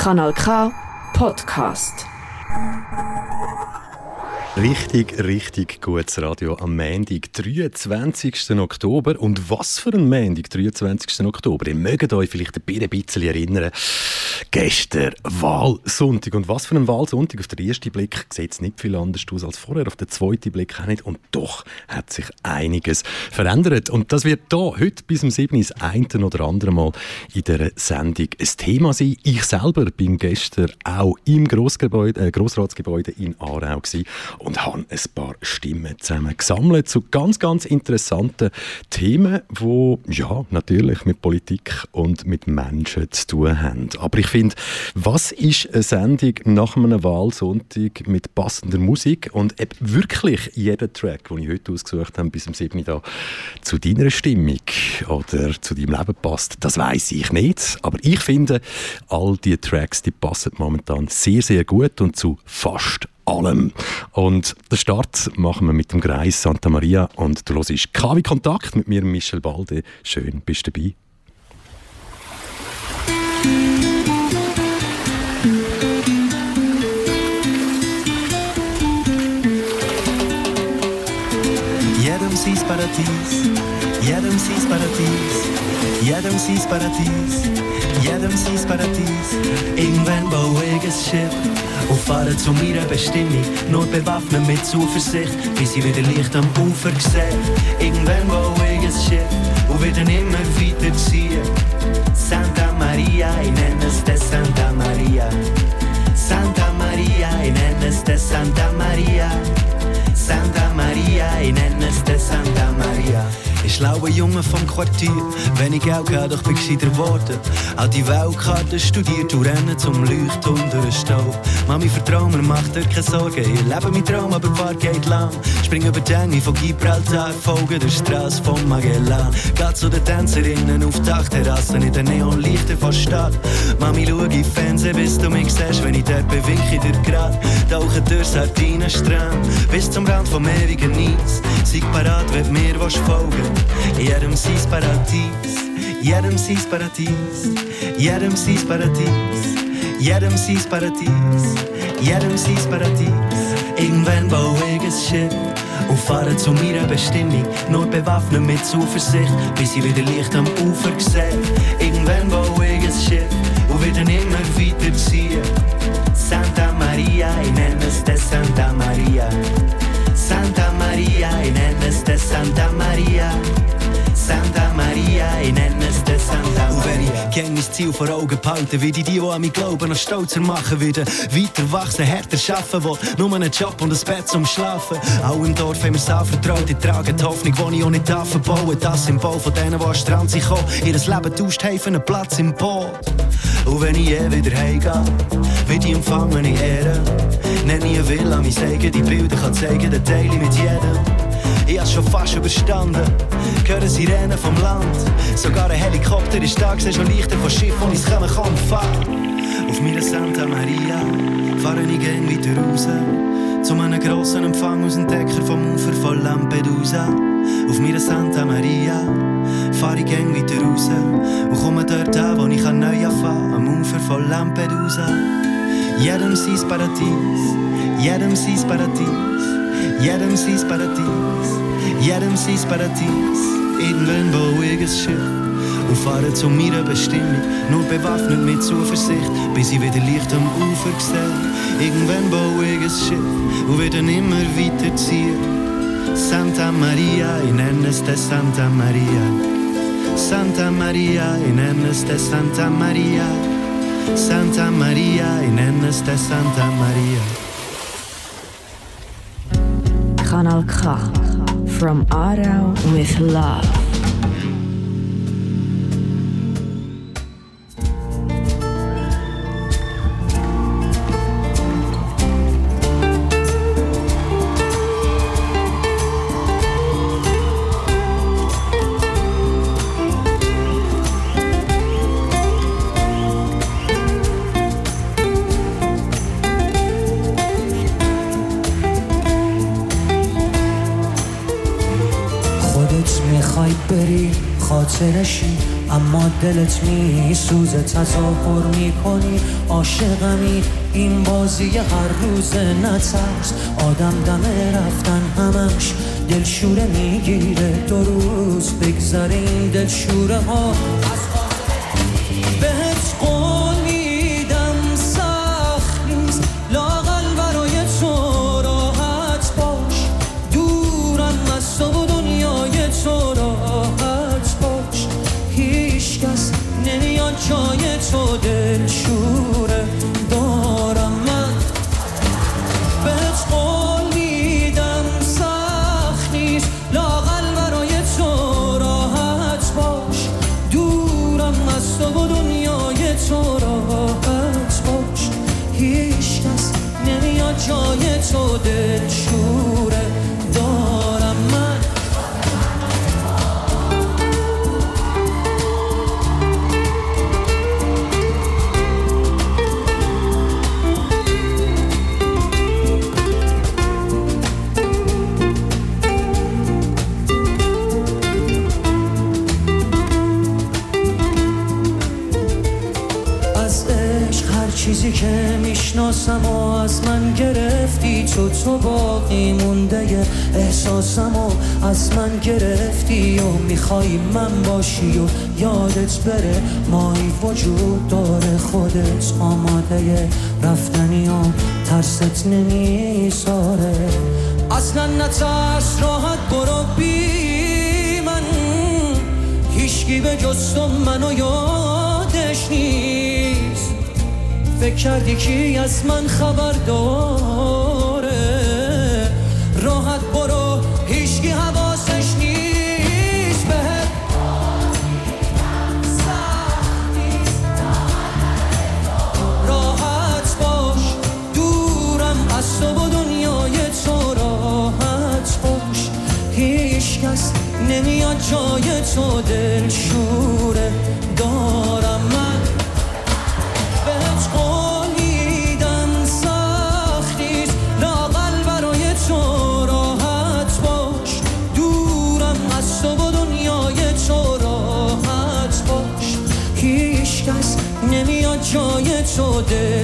Kanal K Podcast. Richtig, richtig gutes Radio am Montag, 23. Oktober. Und was für ein Montag, 23. Oktober. Ihr mögt euch vielleicht ein bisschen erinnern. Gestern Wahlsonntag. Und was für ein Wahlsonntag. Auf den ersten Blick sieht es nicht viel anders aus als vorher. Auf den zweiten Blick auch nicht. Und doch hat sich einiges verändert. Und das wird hier heute bis zum 7. das eine oder andere Mal in dieser Sendung ein Thema sein. Ich selber bin gestern auch im Grossgebäude, äh, Grossratsgebäude in Aarau gewesen und habe ein paar Stimmen zusammen gesammelt zu ganz, ganz interessanten Themen, die ja, natürlich mit Politik und mit Menschen zu tun haben. Aber ich finde, was ist eine Sendung nach einem Wahlsonntag mit passender Musik und wirklich jeder Track, den ich heute ausgesucht habe, bis zum 7. da zu deiner Stimmung oder zu deinem Leben passt, das weiß ich nicht. Aber ich finde, all diese Tracks, die passen momentan sehr, sehr gut und zu fast allem. Und den Start machen wir mit dem Kreis Santa Maria und du hörst KW Kontakt mit mir, Michel Balde. Schön, bist du dabei. Jedem sein Paradies, jedem sein Paradies, jedem sein Paradies, jedem sein Paradies. Irgendwann baue ich ein Schiff und fahren zu meiner Bestimmung. Nur bewaffnet mit Zuversicht, bis ich wieder Licht am Ufer sehe. Irgendwann baue ich ein Schiff und wieder immer weiter ziehen. Santa Maria, ich nenne es de Santa Maria. Santa Maria, ich nenne es de Santa Maria. Santa Maria, ich nenne es de Santa Maria. Ich schlaue Junge vom Quartier, wenn ich Geld gehe, doch bin gescheiter geworden. Auch die Weltkarte studiert und rennen zum Leuchtturm durch den Stau. Mami, vertrau mir, mach dir keine Sorgen. Ich lebe mein Traum, aber Paar geht lang. Spring über die Enge von Gibraltar, folge der Straße von Magellan. Geh zu den Tänzerinnen auf Dachterrassen in den Neonlichter von Stadt. Mami, schau in Fernsehen, bis du mich siehst, wenn ich dort bin, wink ich dir grad. Tauche durch Sardinenstrand, bis zum Rand vom ewigen Nies. Sei parat, wenn mir was folgen. Jedem sein Paradies, jedem sein Paradies, jedem sein Paradies, jedem sein Paradies, jedem sein Paradies. Irgendwann baue ich ein Schiff und fahre zu meiner Bestimmung, nur bewaffnet mit Zuversicht, bis ich wieder Licht am Ufer sehe. Irgendwann baue ich ein Schiff und wieder immer weiter ziehen. Santa Maria, ich nenne es de Santa Maria. Santa Maria, ich nenne es de Santa Maria. Santa Maria, ich nenne es de Santa Maria. Und wenn ich gern mein Ziel vor Augen behalte, wie die, die an mich glauben, noch stolzer machen, wieder weiter wachsen, härter schaffen, wo nur einen Job und ein Bett zum Schlafen. Auch im Dorf haben wir es anvertraut, die tragen die Hoffnung, die ich auch nicht verbauen. Das Symbol von denen, die an den Strand sind gekommen, ihr Leben tauscht haben einen Platz im Boot. Und wenn ich je wieder heimgehe, wird ich empfangen in Ehre. Nenne ich eine Villa, mein Segen, die Bilder kann zeigen, den teile ich mit jedem. Ich hab's schon fast überstanden, hören Sirenen vom Land. Sogar ein Helikopter ist da, schon Lichter von Schiff, wo ich's kommen kann fahren. Auf meiner Santa Maria fahre ich gern weiter raus. Zu einem grossen Empfang aus dem Decker vom Ufer von Lampedusa. Auf meiner Santa Maria fahre ich gern weiter raus und komme dort an, wo ich neu anfangen am Ufer von Lampedusa. Jedem sein Paradies, jedem sein Paradies, jedem sein Paradies, jedem sein Paradies. Ich ein Schiff und fahre zu meiner Bestimmung, nur bewaffnet mit Zuversicht, bis ich wieder Licht am Ufer sehe. Irgendwann baue ich ein Schiff und wieder immer weiter ziehen. Santa Maria, ich nenne es Santa Maria. Santa Maria, ich nenne es Santa Maria. Santa Maria, ich nenne es de Santa Maria. Kanal K. From Aarau with love. خاطرشی اما دلت میسوزه تظاهر می‌کنی. عاشقمی این بازی هر روز نترس. آدم دمه رفتن همش دلشوره می‌گیره. دو روز بگذره این دلشوره ها یادت بره. مایی وجود داره خودت آماده رفتنی و ترست نمیساره. اصلا نترس راحت برو بی من. هیچکی به جز منو یادش نیست. فکر کردی کی از من خبر داره so dead.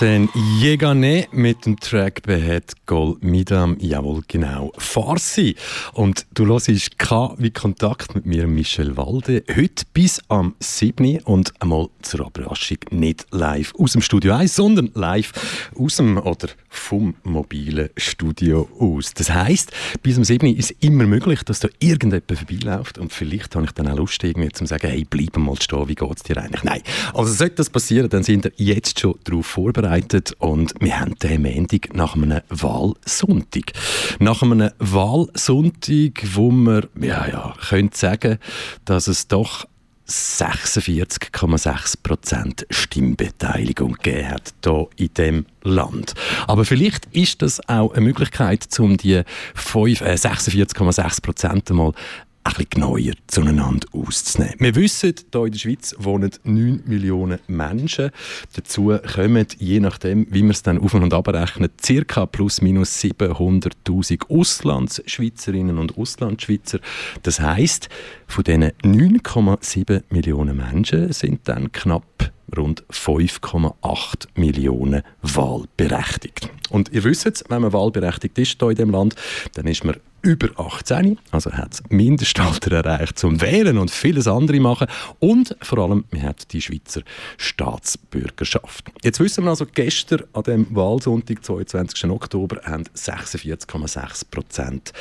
Mossen Yegane mit dem Track Behet Gol Midam. Jawohl, genau. Farsi. Und du hörst K wie Kontakt mit mir, Michel Walde. Heute bis am 7. und einmal zur Überraschung nicht live aus dem Studio 1, sondern live aus dem oder vom mobilen Studio aus. Das heisst, bis am 7. ist immer möglich, dass da irgendjemand vorbeiläuft und vielleicht habe ich dann auch Lust, irgendwie zu sagen, hey, bleib mal stehen, wie geht es dir eigentlich? Nein. Also sollte das passieren, dann sind wir jetzt schon darauf vorbereitet und wir haben den Montag nach einem Wahlsonntag. Nach einem Wahlsonntag, wo man, ja, ja, könnte sagen, dass es doch 46,6% Stimmbeteiligung gegeben hat hier in dem Land. Aber vielleicht ist das auch eine Möglichkeit, um die äh, 46,6% mal ein bisschen genauer zueinander auszunehmen. Wir wissen, hier in der Schweiz wohnen 9 Millionen Menschen. Dazu kommen, je nachdem, wie man es dann auf- und abrechnet, ca. plus minus 700'000 Auslandsschweizerinnen und Auslandschweizer. Das heisst, von diesen 9,7 Millionen Menschen sind dann knapp rund 5,8 Millionen wahlberechtigt. Und ihr wisst, es, wenn man wahlberechtigt ist hier in diesem Land, dann ist man über 18, also hat das Mindestalter erreicht zum Wählen und vieles andere machen und vor allem, man hat die Schweizer Staatsbürgerschaft. Jetzt wissen wir also, gestern an dem Wahlsonntag, 22. Oktober, haben 46,6 Prozent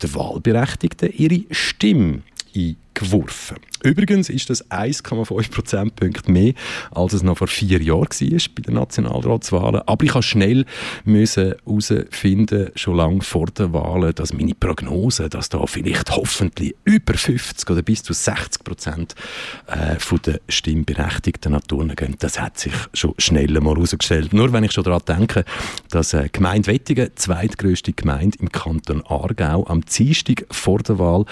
der Wahlberechtigten ihre Stimme eingeworfen. Übrigens ist das 1,5 Prozentpunkte mehr, als es noch vor vier Jahren war bei den Nationalratswahlen. Aber ich habe schnell herausfinden, schon lange vor den Wahlen, dass meine Prognose, dass da vielleicht hoffentlich über 50 oder bis zu 60 Prozent äh, der Stimmberechtigten Naturen gehen, das hat sich schon schnell mal herausgestellt. Nur wenn ich schon daran denke, dass äh, Gemeinde Wettigen, zweitgrößte Gemeinde im Kanton Aargau, am Dienstag vor der Wahl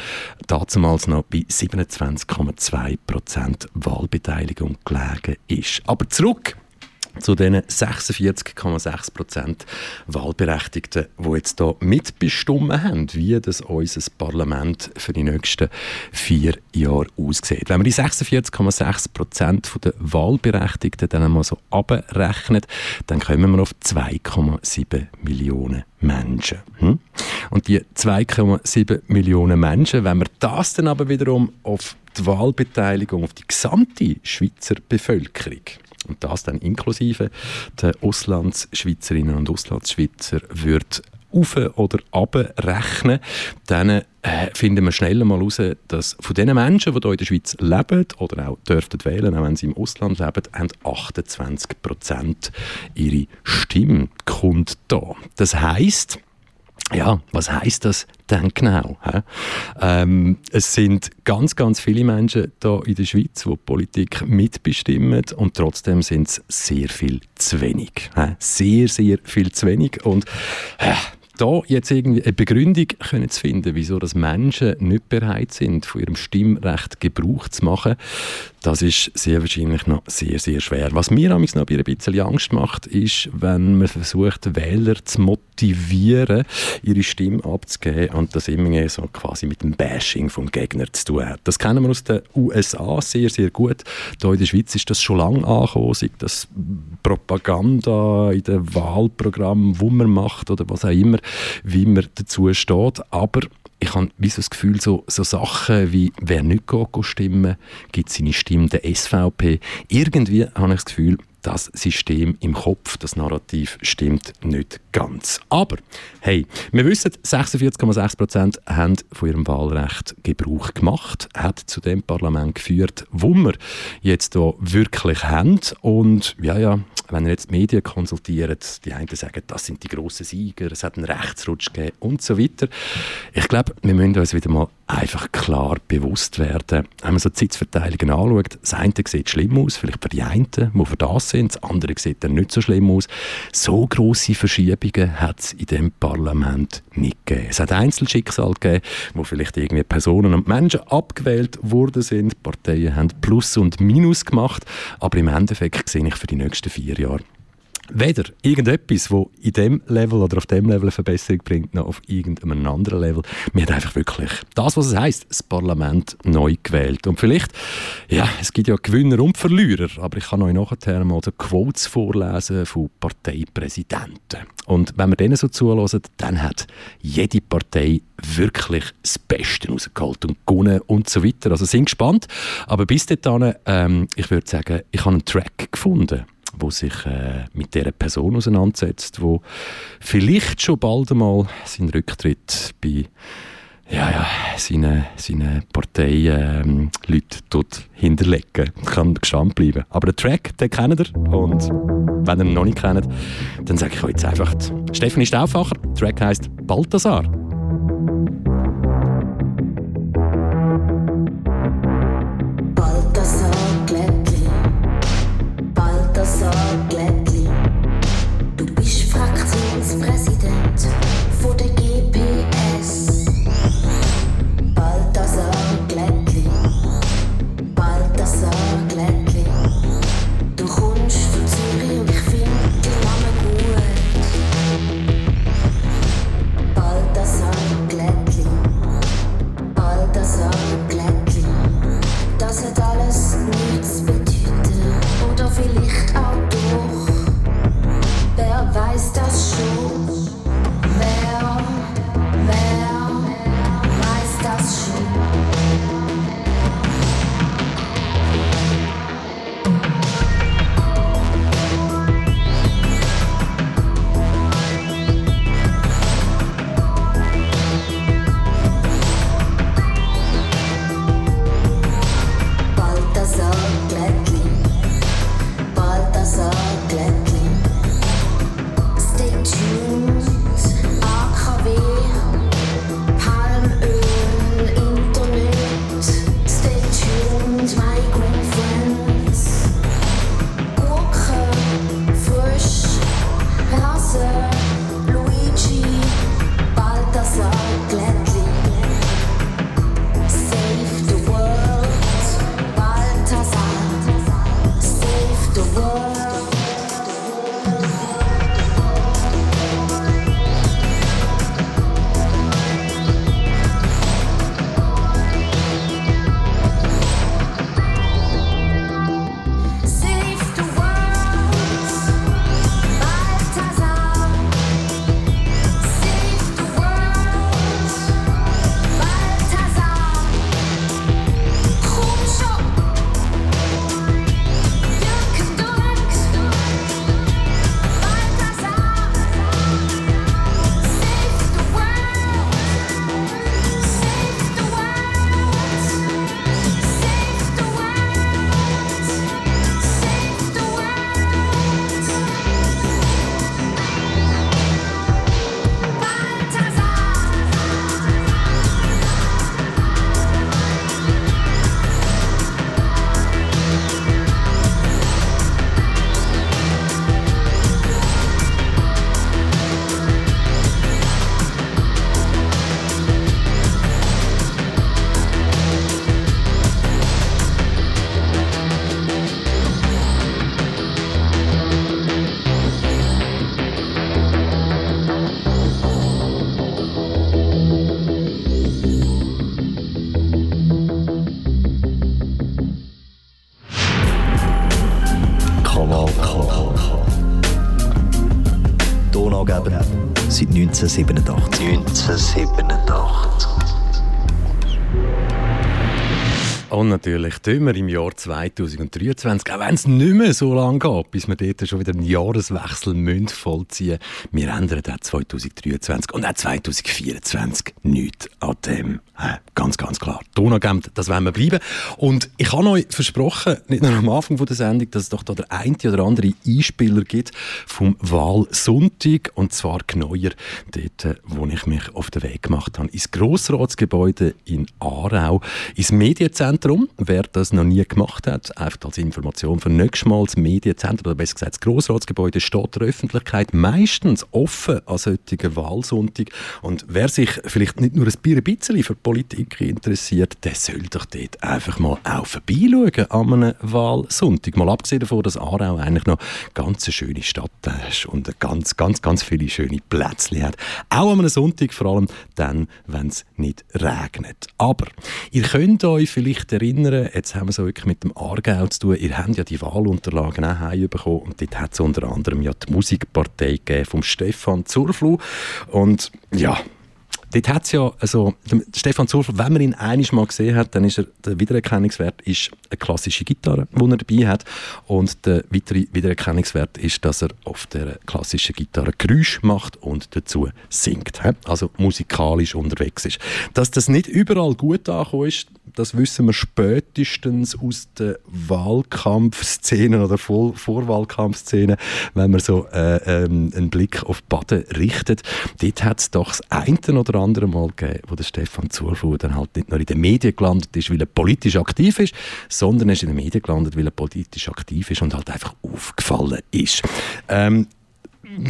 damals noch bei 27,2 Prozent Wahlbeteiligung gelegen ist. Aber zurück zu den 46,6 Prozent Wahlberechtigten, die jetzt hier mitbestimmen haben, wie das unser Parlament für die nächsten vier Jahre aussieht. Wenn man die 46,6 Prozent der Wahlberechtigten dann einmal so abrechnet, dann kommen wir auf 2,7 Millionen Menschen. Hm? Und die 2,7 Millionen Menschen, wenn wir das dann aber wiederum auf die Wahlbeteiligung, auf die gesamte Schweizer Bevölkerung und das dann inklusive der Auslandsschweizerinnen und Auslandsschweizer wird auf oder abrechnen, dann äh, finden wir schnell mal heraus, dass von den Menschen, die hier in der Schweiz leben oder auch dürften wählen, auch wenn sie im Ausland leben, haben 28 Prozent ihre Stimme kommt da. Das heißt, ja, was heißt das denn genau? Ähm, es sind ganz, ganz viele Menschen hier in der Schweiz, die, die Politik mitbestimmen und trotzdem sind es sehr viel zu wenig. He? Sehr, sehr viel zu wenig und äh, da jetzt irgendwie eine Begründung können zu finden, wieso das Menschen nicht bereit sind, von ihrem Stimmrecht Gebrauch zu machen, das ist sehr wahrscheinlich noch sehr, sehr schwer. Was mir noch ein bisschen Angst macht, ist, wenn man versucht, Wähler zu motivieren, ihre Stimme abzugeben und das immer so quasi mit dem Bashing vom Gegner zu tun hat. Das kennen wir aus den USA sehr, sehr gut. Hier in der Schweiz ist das schon lange angekommen, sei das Propaganda in den Wahlprogrammen, wo man macht oder was auch immer, wie man dazu steht. Aber ich habe so das Gefühl, so, so Sachen wie «Wer nicht geht, geht stimmen», gibt seine Stimme der SVP. Irgendwie habe ich das Gefühl, das System im Kopf, das Narrativ stimmt nicht ganz. Aber, hey, wir wissen, 46,6 Prozent haben von ihrem Wahlrecht Gebrauch gemacht, hat zu dem Parlament geführt, wo wir jetzt hier wirklich haben. Und ja, ja, wenn ihr jetzt die Medien konsultiert, die einen sagen, das sind die grossen Sieger, es hat einen Rechtsrutsch gegeben und so weiter. Ich glaube, wir müssen uns wieder mal einfach klar bewusst werden, wenn man so die Sitzverteilungen anschaut, das eine sieht schlimm aus, vielleicht für die einen, die für das sind, das andere sieht dann nicht so schlimm aus. So grosse Verschiebungen hat es in diesem Parlament nicht gegeben. Es hat Einzelschicksale gegeben, wo vielleicht irgendwie Personen und Menschen abgewählt worden sind. Parteien haben Plus und Minus gemacht, aber im Endeffekt sehe ich für die nächsten vier Jahre weder irgendetwas, wo in dem Level oder auf dem Level eine Verbesserung bringt, noch auf irgendeinem anderen Level. Wir haben einfach wirklich das, was es heißt, das Parlament neu gewählt. Und vielleicht, ja, es gibt ja Gewinner und Verlierer, aber ich kann euch nachher mal so Quotes vorlesen von Parteipräsidenten. Und wenn wir denen so zulassen, dann hat jede Partei wirklich das Beste rausgeholt und gewonnen und so weiter. Also sind gespannt. Aber bis dahin, ähm, ich würde sagen, ich habe einen Track gefunden wo sich äh, mit der Person auseinandersetzt, wo vielleicht schon bald einmal seinen Rücktritt bei ja, ja, seine, seine Partei ähm, dort hinterlegen. Kann gespannt bleiben. Aber den Track, den kennt ihr. Und wenn ihr ihn noch nicht kennt, dann sage ich euch jetzt einfach, Stefanie Stauffacher, der Track heisst. Balthasar 1987. 1987. Und natürlich tun wir im Jahr 2023, auch wenn es nicht mehr so lange geht, bis wir dort schon wieder einen Jahreswechsel müssen vollziehen Wir ändern auch 2023 und auch 2024 nichts an dem. Äh, ganz, ganz klar. Donaugemd, das wollen wir bleiben. Und ich habe euch versprochen, nicht nur am Anfang der Sendung, dass es doch da der eine oder andere Einspieler gibt vom Wahlsonntag. Und zwar genauer dort, äh, wo ich mich auf den Weg gemacht habe, ins Grossratsgebäude in Aarau, ins Medienzentrum. Wer das noch nie gemacht hat, einfach als Information für nächstes Mal, das Medienzentrum, oder besser gesagt das Grossratsgebäude, steht der Öffentlichkeit meistens offen an solchen Wahlsonntag. Und wer sich vielleicht nicht nur ein bisschen für Politik interessiert, der soll doch dort einfach mal auch vorbeischauen an einem Wahlsonntag. Mal abgesehen davon, dass Aarau eigentlich noch ganz eine schöne Stadt ist und ganz, ganz, ganz viele schöne Plätzchen hat. Auch an einem Sonntag, vor allem dann, wenn es nicht regnet. Aber ihr könnt euch vielleicht erinnern, jetzt haben wir es wirklich mit dem Aargau zu tun, ihr habt ja die Wahlunterlagen auch heimbekommen und dort hat es unter anderem ja die Musikpartei vom Stefan Zurflu und ja, Dort hat es ja, also, Stefan Zurfel, wenn man ihn einiges mal gesehen hat, dann ist er, der Wiedererkennungswert ist eine klassische Gitarre, die er dabei hat. Und der weitere Wiedererkennungswert ist, dass er auf der klassischen Gitarre Geräusch macht und dazu singt. Also musikalisch unterwegs ist. Dass das nicht überall gut angekommen ist, das wissen wir spätestens aus den Wahlkampfszenen oder Vor Vorwahlkampfszenen, wenn man so äh, ähm, einen Blick auf Baden richtet. Dort hat es doch das eine oder oder andere Mal gegeben, wo der Stefan Zurfuhr dann halt nicht nur in den Medien gelandet ist, weil er politisch aktiv ist, sondern er ist in den Medien gelandet, weil er politisch aktiv ist und halt einfach aufgefallen ist. Ähm,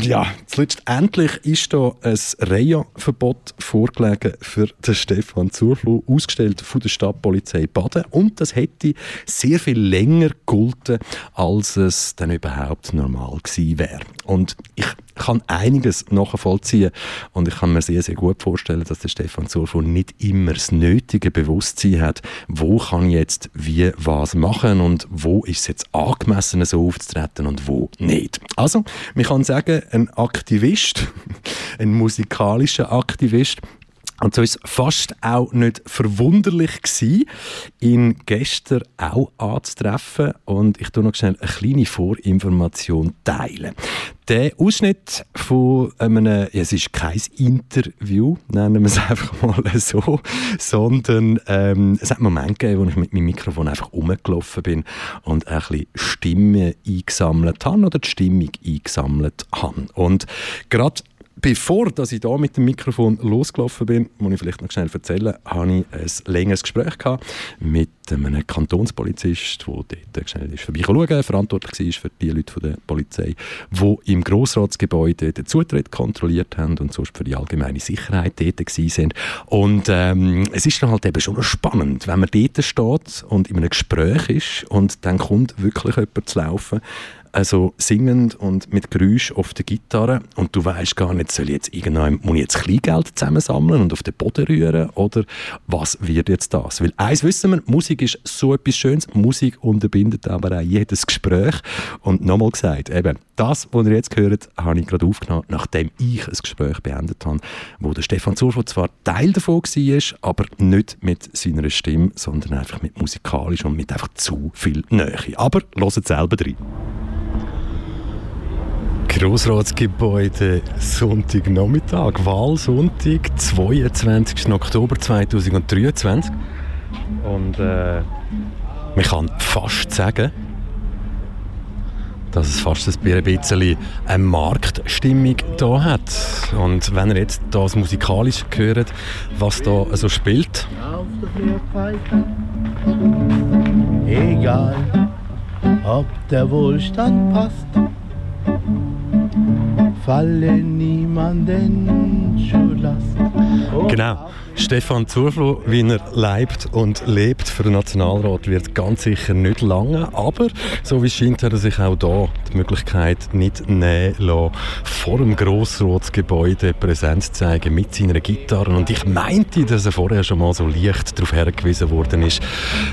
ja, letztendlich ist da ein Reha-Verbot vorgelegen für den Stefan Zurfluh, ausgestellt von der Stadtpolizei Baden. Und das hätte sehr viel länger gegolten, als es dann überhaupt normal gewesen wäre. Und ich kann einiges nachvollziehen und ich kann mir sehr, sehr gut vorstellen, dass der Stefan Zurfluh nicht immer das nötige Bewusstsein hat, wo kann ich jetzt wie was machen und wo ist es jetzt angemessen, so aufzutreten und wo nicht. Also, man kann sagen, ein Aktivist, ein musikalischer Aktivist, und so ist fast auch nicht verwunderlich gewesen, ihn gestern auch anzutreffen. Und ich tue noch schnell eine kleine Vorinformation teilen. Der Ausschnitt von einem, ja, es ist kein Interview, nennen wir es einfach mal so, sondern ähm, es hat Momente gegeben, wo ich mit meinem Mikrofon einfach rumgelaufen bin und ein bisschen Stimmen eingesammelt habe oder die Stimmung eingesammelt habe. Und gerade Bevor dass ich da mit dem Mikrofon losgelaufen bin, muss ich vielleicht noch schnell erzählen, habe ich ein längeres Gespräch gehabt mit einem Kantonspolizist, der dort schnell ist vorbeischauen, verantwortlich war für die Leute der Polizei, die im Grossratsgebäude den Zutritt kontrolliert haben und sonst für die allgemeine Sicherheit tätig sind. Und ähm, es ist dann halt eben schon spannend, wenn man dort steht und in einem Gespräch ist und dann kommt wirklich jemand zu laufen, also singend und mit Geräusch auf der Gitarre und du weißt gar nicht, soll ich jetzt irgendwann, muss jetzt Kleingeld zusammensammeln und auf den Boden rühren oder was wird jetzt das? Weil eins wissen wir, Musik ist so etwas Schönes, Musik unterbindet aber auch jedes Gespräch und nochmal gesagt, eben, das, was ihr jetzt hört, habe ich gerade aufgenommen, nachdem ich ein Gespräch beendet habe, wo der Stefan Zurfo zwar Teil davon war, aber nicht mit seiner Stimme, sondern einfach mit musikalisch und mit einfach zu viel Nähe. Aber hört selber rein. Grossratsgebäude Sonntagnachmittag, Wahlsonntag, 22. Oktober 2023. Und äh, man kann fast sagen, dass es fast ein bisschen eine Marktstimmung hier hat. Und wenn ihr jetzt das musikalisch hört, was da so spielt. Egal, ob der Wohlstand passt falle niemanden zur Last. Genau. Stefan Zurflo, wie er lebt und lebt für den Nationalrat, wird ganz sicher nicht lange. Aber so wie es scheint, hat er sich auch da die Möglichkeit nicht nehmen lassen, vor dem Grossratsgebäude Präsenz zu zeigen mit seiner Gitarre. Und ich meinte, dass er vorher schon mal so leicht darauf hergewiesen worden ist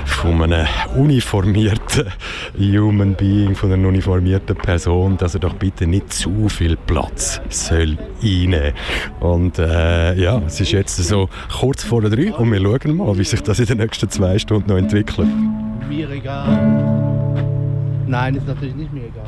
von einem uniformierten Human Being, von einer uniformierten Person, dass er doch bitte nicht zu viel Platz soll einnehmen. Und äh, ja, es ist jetzt so kurz vor der drei und wir schauen mal, wie sich das in den nächsten zwei Stunden noch entwickelt. Mir egal. Nein, ist natürlich nicht mir egal.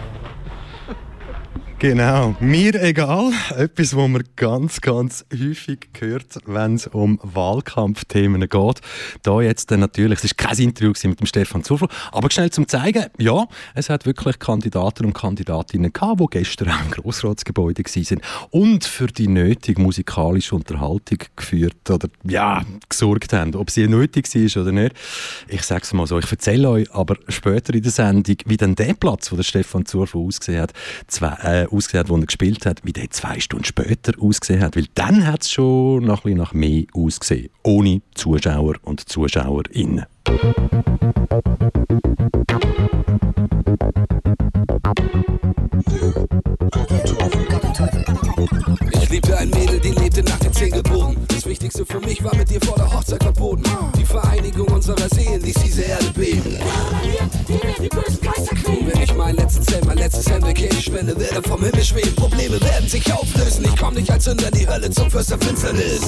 Genau, mir egal. Etwas, was man ganz, ganz häufig hört, wenn es um Wahlkampfthemen geht. Da jetzt natürlich, es war kein Interview mit dem Stefan Zufall, aber schnell zum zeigen, ja, es hat wirklich Kandidaten und Kandidatinnen gehabt, die gestern auch im Grossratsgebäude waren und für die nötige musikalische Unterhaltung geführt oder ja, gesorgt haben. Ob sie nötig war oder nicht, ich sage es mal so, ich erzähle euch aber später in der Sendung, wie dann der Platz, wo der Stefan Zufall ausgesehen hat, zwei, äh, ausgesehen hat, wo er gespielt hat, wie der zwei Stunden später ausgesehen hat. Weil dann hat es schon noch ein bisschen mehr ausgesehen. Ohne Zuschauer und Zuschauerinnen. Ich liebte ein Mädel, die lebte nach den zehn. Das Wichtigste für mich war mit ihr vor der Hochzeit verboten. Die Vereinigung unserer Seelen ließ diese Erde beben. Wenn ich meinen letzten Cent, mein letztes Hemd Käse spende, werde vom Himmel schweben. Probleme werden sich auflösen. Ich komm nicht als Sünder in die Hölle zum Fürst der Finsternis.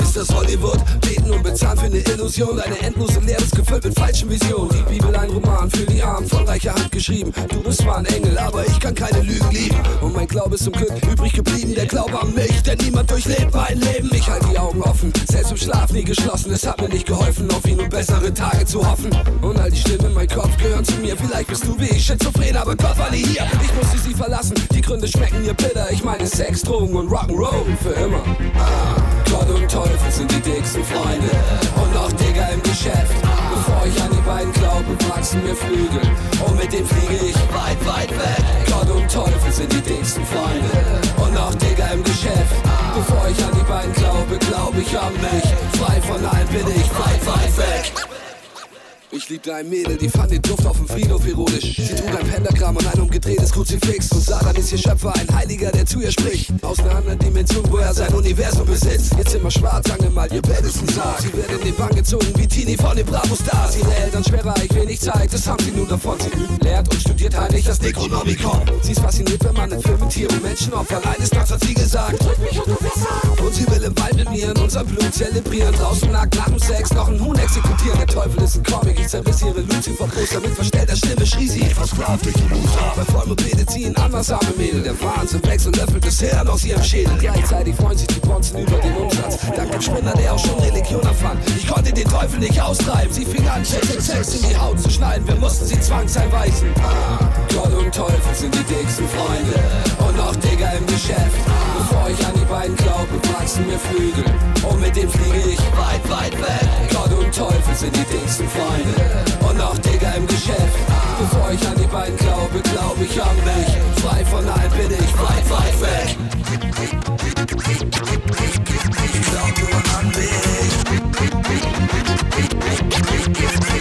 Ist das Hollywood? Beten und bezahlen für eine Illusion. Eine endlose Leeres gefüllt mit falschen Visionen. Die Bibel ein Roman für die Armen von reicher Hand geschrieben. Du bist zwar ein Engel, aber ich kann keine Lügen lieben. Und mein Glaube ist zum Glück übrig geblieben. Der Glaube an mich, denn niemand durchlebt mein Leben. Ich halte die Augen offen, selbst im Schlaf nie geschlossen. Es hat mir nicht geholfen, auf ihn und bessere Tage zu hoffen. Und all die Stimmen in meinem Kopf gehören zu mir. Vielleicht bist du wie ich schizophren, aber war nie hier. Ich musste sie verlassen, die Gründe schmecken mir bitter. Ich meine Sex, Drogen und Rock'n'Roll für immer. Ah, Gott und Teufel sind die dicksten Freunde. Und noch Digger im Geschäft. Bevor ich an die beiden glaube, wachsen mir Flügel. Und mit denen fliege ich weit, weit weg. Gott und Teufel sind die dicksten Freunde. Und noch Digger im Geschäft. Bevor ich an die beiden glaube, glaube ich an mich. Frei von allen bin ich weit, weit weg. Ich liebte ein Mädel, die fand den Duft auf dem Friedhof ironisch. Sie trug ein Pentagramm und ein umgedrehtes Kruzifix. Und Satan ist ihr Schöpfer, ein Heiliger, der zu ihr spricht. Aus einer anderen Dimension, wo er sein Universum besitzt. Ihr Zimmer schwarz, angemalt, ihr Bett ist ein Sarg. Sie wird in den Bann gezogen wie Tini von den Bravo Stars. Ihre Eltern schwerreich, wenig Zeit, das haben sie nun davon. Sie übt, lehrt und studiert heimlich das Necronomicon. Sie ist fasziniert, wenn man in Filmen Tiere und Menschen opfert. Eines Nachts hat sie gesagt, und sie will im Wald mit mir in unser Blut zelebrieren. Draußen nackt nach dem Sex noch einen Huhn exekutieren. Der Teufel ist ein Comic, ich zerriss ihre Lucifer-Poster mit verstellter Stimme, schrie sie, ich versklavt dich im Loser. Bei Vollmond redet sie ein andersame Mädel, der Wahnsinn wächst und löffelt das Hirn aus ihrem Schädel. Gleichzeitig freuen sich die Bonzen über den Umsatz, dank dem Spinner, der auch schon Religion erfand. Ich konnte den Teufel nicht austreiben, sie fing an, Sex in die Haut zu schneiden, wir mussten sie zwangseinweisen. Ah, Gott und Teufel sind die dicksten Freunde und noch Digger im Geschäft. Bevor ich an die beiden glaube, wachsen mir Flügel und mit denen fliege ich weit, weit weg. Gott und Teufel sind die dicksten Freunde und noch Digger im Geschäft. Bevor ich an die beiden glaube, glaube ich an mich. Frei von allen bin ich weit, weit weg. Ich glaub nur an mich.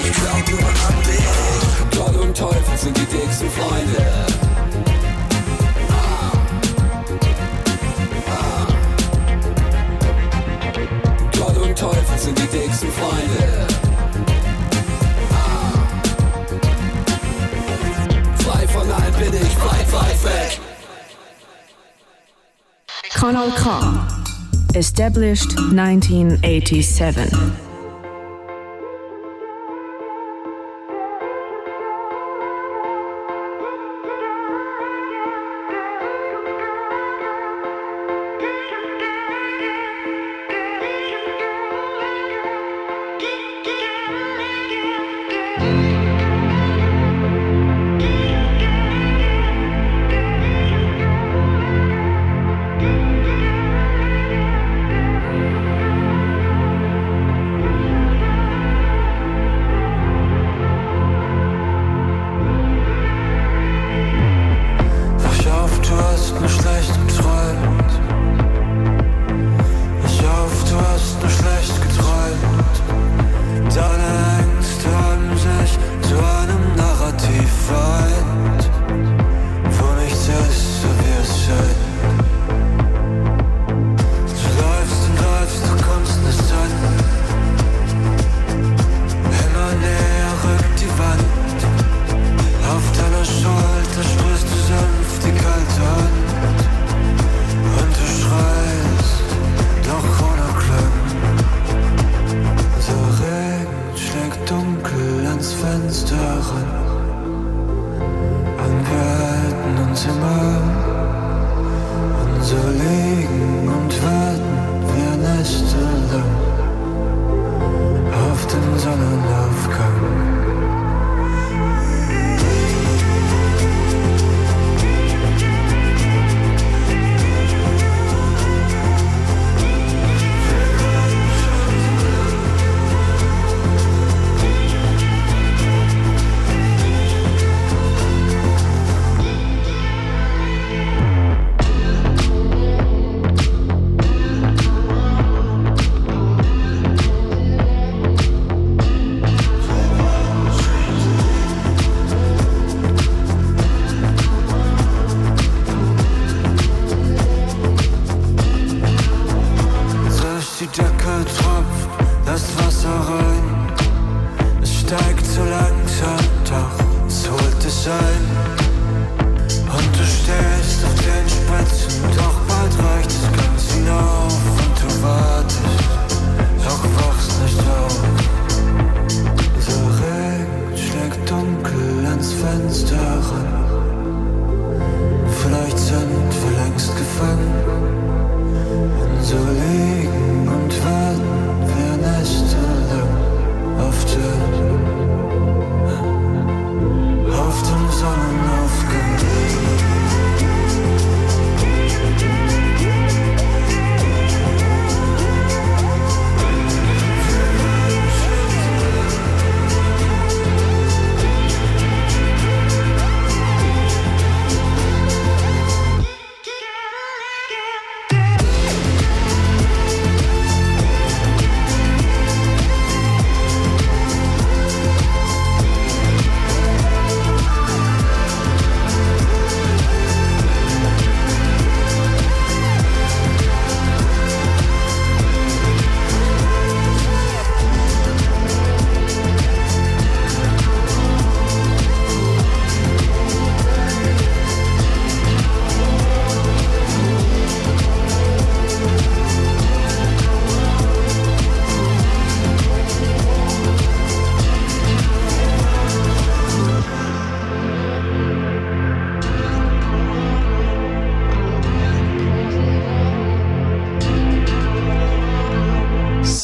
Ich glaub nur an mich. Gott und Teufel sind die dicksten Freunde. Gott und Teufel sind die dicksten Freunde. Weg. Kanal K. Established 1987.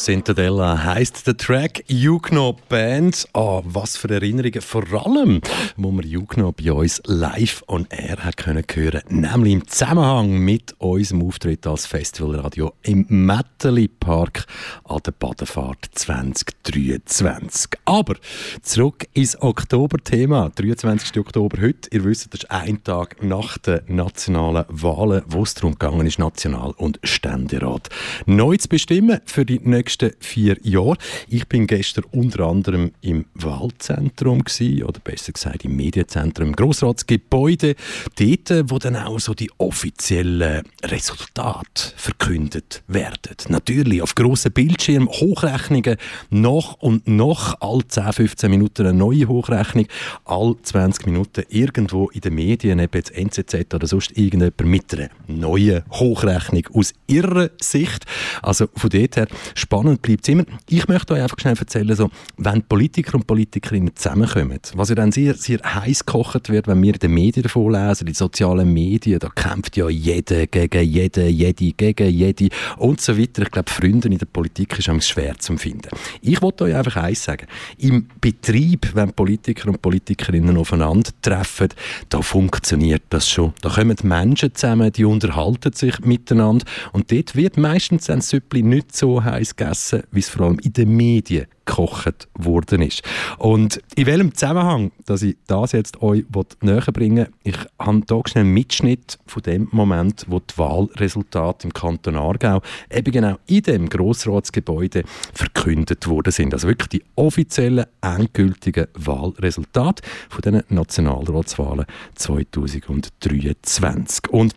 Cintadella heißt der Track Jugno Band. Ah, was für Erinnerungen, vor allem, wo wir Jugno bei uns live on air hat können hören, nämlich im Zusammenhang mit unserem Auftritt als Festivalradio im Metteli Park an der Badefahrt 2023. Aber zurück ins Oktoberthema, 23. Oktober heute. Ihr wisst, das ist ein Tag nach den nationalen Wahlen, wo es darum gegangen ist, National- und Ständerat neu zu bestimmen für die nächste nächsten vier Jahren. Ich bin gestern unter anderem im Wahlzentrum gewesen, oder besser gesagt im Medienzentrum, im Grossratsgebäude, dort, wo dann auch so die offiziellen Resultate verkündet werden. Natürlich auf grossen Bildschirmen, Hochrechnungen, nach und nach, alle 10, 15 Minuten eine neue Hochrechnung, alle 20 Minuten irgendwo in den Medien, eben jetzt NZZ oder sonst irgendjemand mit einer neuen Hochrechnung aus ihrer Sicht. Also von dort her spannend spannend bleibt es immer. Ich möchte euch einfach schnell erzählen, so, wenn Politiker und Politikerinnen zusammenkommen, was ja dann sehr, sehr heiß gekocht wird, wenn wir in den Medien davon lesen, in sozialen Medien, da kämpft ja jeder gegen jeden, jede gegen jede und so weiter. Ich glaube, Freunde in der Politik ist schwer zu finden. Ich wollte euch einfach eins sagen. Im Betrieb, wenn Politiker und Politikerinnen aufeinandertreffen, da funktioniert das schon. Da kommen Menschen zusammen, die unterhalten sich miteinander und dort wird meistens ein Süppli nicht so heiß gegessen, gegessen, wie es vor allem in den Medien gekocht worden ist. Und in welchem Zusammenhang, dass ich das jetzt euch näher bringen ich habe hier schnell einen Mitschnitt von dem Moment, wo die Wahlresultate im Kanton Aargau eben genau in dem Grossratsgebäude verkündet worden sind. Also wirklich die offiziellen, endgültigen Wahlresultate von den Nationalratswahlen 2023. Und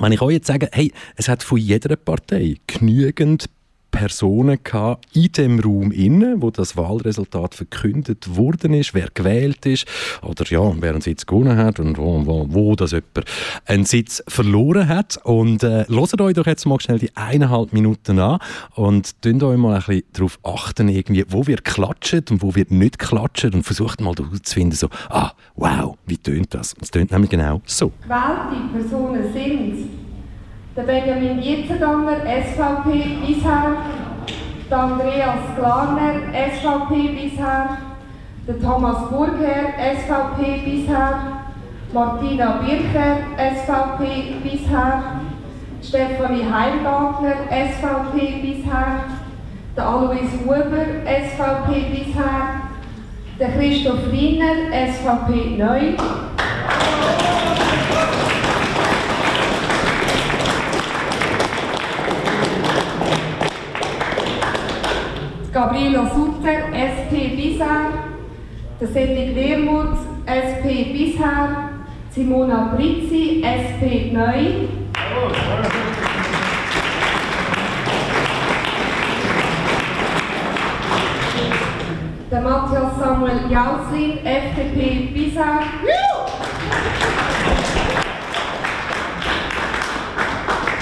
wenn ich euch jetzt sage, hey, es hat von jeder Partei genügend Personen gehabt in dem Raum innen, wo das Wahlresultat verkündet worden ist, wer gewählt ist oder ja, wer einen Sitz gewonnen hat und wo, wo, wo das jemand einen Sitz verloren hat. Und äh, hört euch doch jetzt mal schnell die eineinhalb Minuten an und tun euch mal ein bisschen darauf achten, irgendwie, wo wird klatscht und wo wird nicht klatscht und versucht mal herauszufinden, so, ah, wow, wie tönt das? Es tönt nämlich genau so. Gewählte Personen sind der Benjamin Dietzendanger, SVP bisher, der Andreas Glarner, SVP bisher, der Thomas Burger, SVP bisher, Martina Bircher, SVP bisher, Stefanie Heimgartner, SVP bisher, der Alois Huber, SVP bisher, der Christoph Wiener, SVP neu. Gabriela Sutter, SP bisher, der Cedric Wermuth, SP bisher, Simona Brizzi, SP neu. Der Matthias Samuel Jauslin, FDP bisher.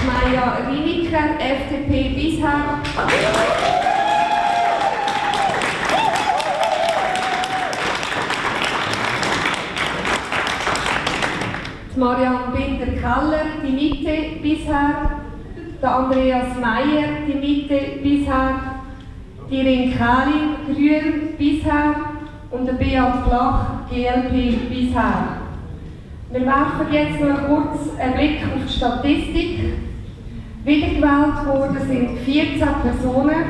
Maja Riniker, FDP bisher. Marianne Binder-Keller, die Mitte bisher. Der Andreas Meyer, die Mitte bisher. Die Rinkalin, Grün bisher. Und der Beat Flach, GLP bisher. Wir werfen jetzt noch kurz einen Blick auf die Statistik. Wiedergewählt worden sind 14 Personen.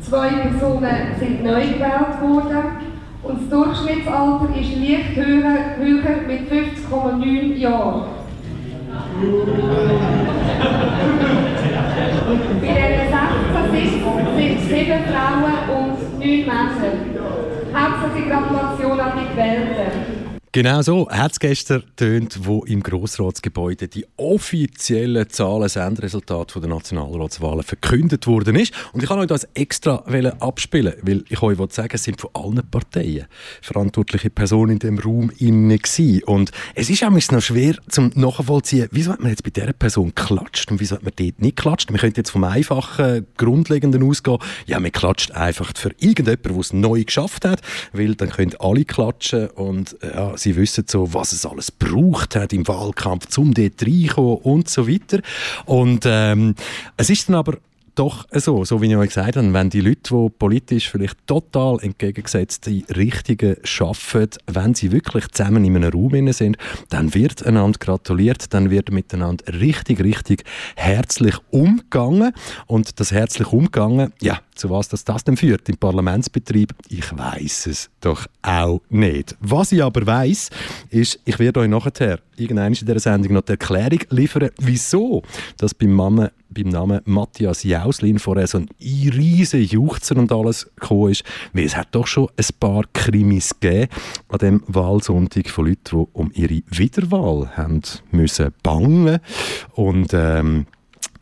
Zwei Personen sind neu gewählt worden. Und das Durchschnittsalter ist leicht höher, höher mit 50,9 Jahren. Bei diesen 16 Sitzen sind sieben Frauen und neun Männer. Herzliche Gratulation an die Gewählten. Genau so hat es gestern tönt, wo im Grossratsgebäude die offiziellen Zahlen, Sendresultate der Nationalratswahlen verkündet worden ist. Und ich kann euch das extra abspielen, weil ich euch sagen es sind von allen Parteien verantwortliche Personen in dem Raum inne. Und es ist auch noch schwer zum nachvollziehen, wieso hat man jetzt bei dieser Person klatscht und wieso hat man dort nicht klatscht. Man könnte jetzt vom einfachen, grundlegenden ausgehen, ja, man klatscht einfach für irgendjemanden, der es neu geschafft hat, weil dann können alle klatschen und ja, sie wissen so, was es alles braucht hat im Wahlkampf, um dort reinkommen und so weiter. Und ähm, es ist dann aber doch so, so wie ich euch gesagt habe, wenn die Leute, die politisch vielleicht total entgegengesetzte Richtungen schaffen, wenn sie wirklich zusammen in einem Raum sind, dann wird einander gratuliert, dann wird miteinander richtig, richtig herzlich umgegangen. Und das herzlich umgegangen, ja, zu was das, das denn führt im Parlamentsbetrieb, ich weiß es doch auch nicht. Was ich aber weiß, ist, ich werde euch nachher irgendwann in dieser Sendung noch die Erklärung liefern, wieso das beim Namen, beim Namen Matthias Jauslin vorher so ein riesen Juchzer und alles gekommen ist, weil es hat doch schon ein paar Krimis gegeben an dem Wahlsonntag von Leuten, die um ihre Wiederwahl haben müssen bangen und ähm,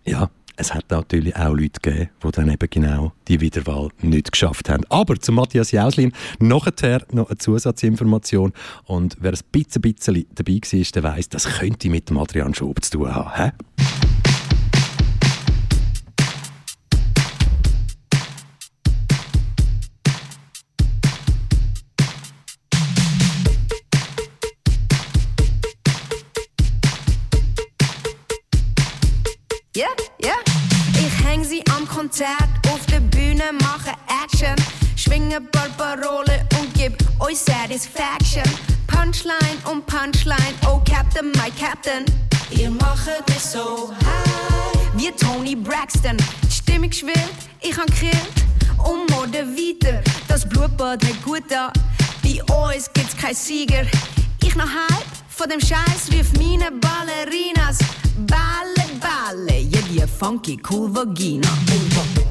ja, es hat natürlich auch Leute gegeben, die dann eben genau die Wiederwahl nicht geschafft haben. Aber zu Matthias Jauslin nachher noch eine Zusatzinformation. Und wer ein bisschen, bisschen dabei war, der weiss, das könnte mit dem Adrian Schob zu tun haben. He? Konzert auf der Bühne, mache Action. Schwinge Barbarole und gib euch Satisfaction. Punchline um Punchline, oh Captain, my Captain. Ihr macht mich so high. Wie Tony Braxton, stimmig schwillt, ich han grillt. Und Morde weiter, das Blutbad hat gut da. Bei uns gibt's kein Sieger. Ich noch halb von dem Scheiß wirf meine Ballerinas. Balle, balle, je yeah, funky, cool Vagina. Boom, boom.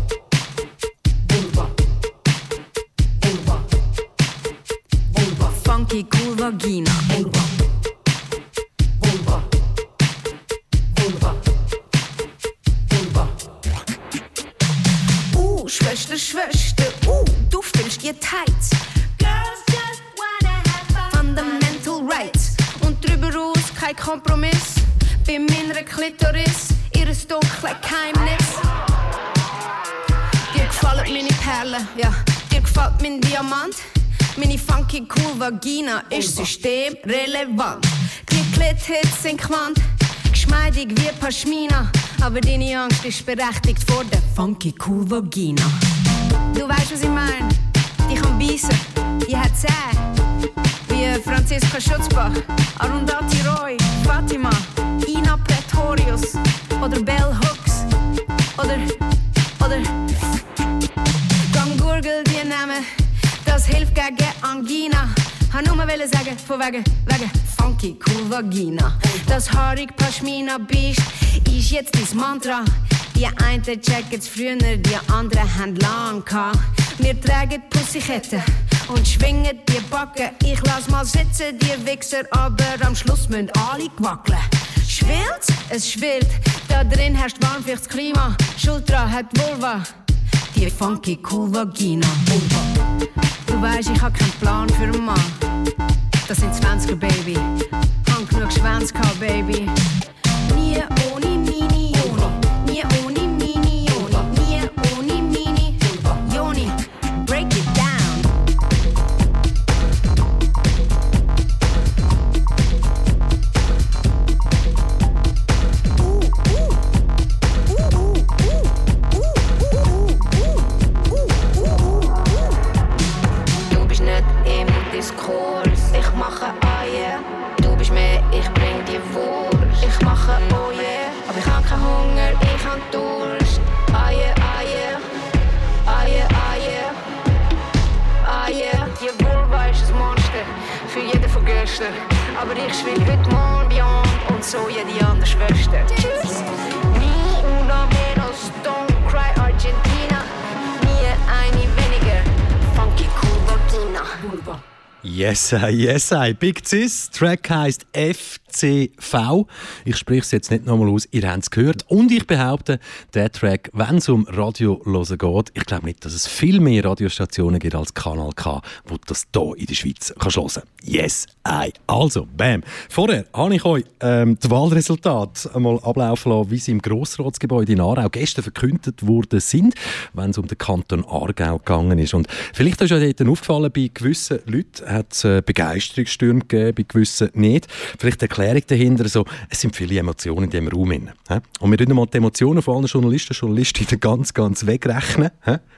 funky cool vagina. Vulva. Vulva. Vulva. Vulva. Uh, Schwester, Schwester, uh, du findest ihr tight. Kein Kompromiss. Bei meiner Klitoris, ihres dunkle Geheimnis. Dir gefallen meine Perlen, ja. Dir gefällt mein Diamant. Meine funky cool Vagina ist systemrelevant. Die Klit-Hits sind Quant, geschmeidig wie Pashmina. Aber deine Angst ist berechtigt vor der funky cool Vagina. Du weißt, was ich meine? Die kann beißen, die hat Zähne. Franziska Schutzbach, Arundhati Roy, Fatima, Ina Pretorius oder Bell Hooks. Oder, oder, Gang Gurgel die Namen, das hilft gegen Angina. Han nur mal sagen, von wegen, wegen funky cool Vagina. Das haarig Pashmina Beast ist jetzt dein Mantra. Die einen checken's früher, die anderen haben lang gehabt. Wir tragen Pussyketten und schwingen die Backen. Ich lass mal sitzen, die Wichser, aber am Schluss müssen alle wackeln. Schwillt? Es schwillt. Da drin herrscht warm fürs Klima. Schultra hat Vulva. Die funky cool Vagina. Du weißt, ich hab keinen Plan für einen Mann. Das sind 20er, Baby. Hab genug Schwänze gehabt, Baby. Nie ohne so jede andere Schwester. Nie una menos, don't cry Argentina. Nie eine weniger, funky. Vulva. Yes, I, yes, I. Big Cis. Track heisst FCV. Ich spreche es jetzt nicht nochmal aus, ihr habt es gehört. Und ich behaupte, der Track, wenn es um Radio hören geht, ich glaube nicht, dass es viel mehr Radiostationen gibt als Kanal K, wo das hier in der Schweiz kannst hören Yes, I. Also, bam. Vorher habe ich euch ähm, die Wahlresultate einmal ablaufen lassen, wie sie im Grossratsgebäude in Aarau gestern verkündet worden sind, wenn es um den Kanton Aargau gegangen ist. Und vielleicht ist euch dort aufgefallen, bei gewissen Leuten hat es äh, Begeisterungsstürme gegeben, bei gewissen nicht. Vielleicht Erklärung dahinter, so, es sind viele Emotionen in diesem Raum. Drin? Und wir reden mal die Emotionen von allen Journalisten und Journalistinnen ganz, ganz wegrechnen.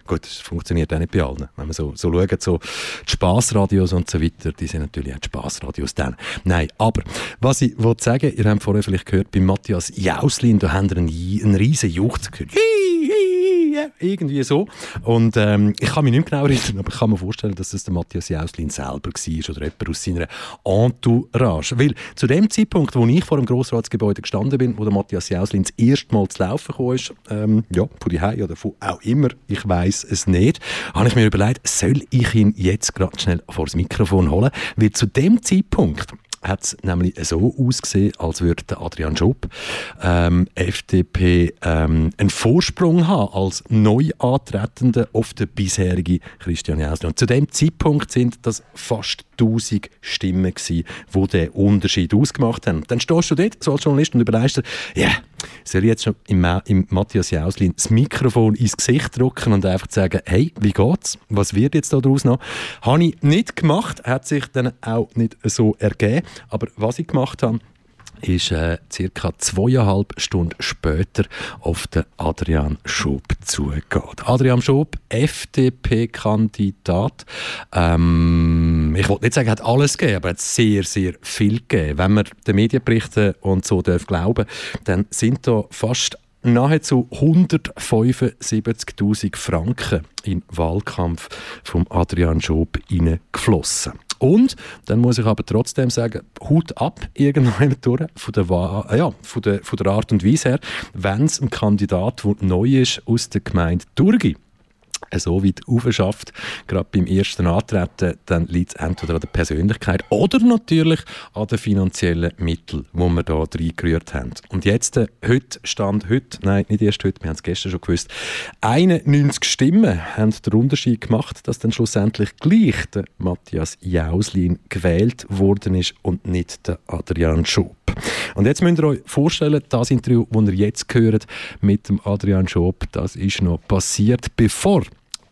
Gut, das funktioniert auch nicht bei allen. Wenn man so, so schaut, so die Spassradios und so weiter, die sind natürlich auch die Spassradios dann. Nein, aber was ich wollte sagen, ihr habt vorher vielleicht gehört, bei Matthias Jauslin, da haben einen, einen riesen Juchz gehört. Hi, hi, ja, irgendwie so. Und ähm, ich kann mich nicht genau erinnern, aber ich kann mir vorstellen, dass das der Matthias Jauslin selber war oder jemand aus seiner Entourage. Weil zu dem Zeitpunkt, wo ich vor dem Grossratsgebäude gestanden bin, wo der Matthias Jauslin das erste Mal zu laufen kam, ähm, ja, von die oder von auch immer, ich weiß es nicht, habe ich mir überlegt, soll ich ihn jetzt gerade schnell vor das Mikrofon holen? Weil zu dem Zeitpunkt hat es nämlich so ausgesehen, als würde Adrian Schob, ähm, FDP, ähm, einen Vorsprung haben als neu antretender auf den bisherigen Christian Jäusli. Und zu dem Zeitpunkt sind das fast 1000 Stimmen gewesen, die den Unterschied ausgemacht haben. Dann stehst du dort so als Journalist und überlegst dir, ja, soll ich jetzt schon im, im Matthias Jauslin das Mikrofon ins Gesicht drücken und einfach sagen, hey, wie geht's? Was wird jetzt daraus noch? Habe ich nicht gemacht, hat sich dann auch nicht so ergeben. Aber was ich gemacht habe, ist äh, circa zweieinhalb Stunden später auf den Adrian Schob zugegangen. Adrian Schob, FDP-Kandidat. Ähm, ich wollte nicht sagen, er hat alles gegeben, aber er hat sehr, sehr viel gegeben. Wenn man den Medienberichten und so darf glauben, dann sind da fast nahezu 175.000 Franken in den Wahlkampf von Adrian Schob hineingeflossen. Und dann muss ich aber trotzdem sagen, Hut ab irgendwann durch von der, ja, von der, von der Art und Weise her, wenn es ein Kandidat, der neu ist, aus der Gemeinde Durgi so weit schafft, gerade beim ersten Antreten, dann liegt es entweder an der Persönlichkeit oder natürlich an den finanziellen Mitteln, die wir da reingerührt haben. Und jetzt, äh, heute stand heute, nein, nicht erst heute, wir haben es gestern schon gewusst, 91 Stimmen haben den Unterschied gemacht, dass dann schlussendlich gleich der Matthias Jauslin gewählt worden ist und nicht der Adrian Schob. Und jetzt müsst ihr euch vorstellen, das Interview, das ihr jetzt hört mit dem Adrian Schob, das ist noch passiert, bevor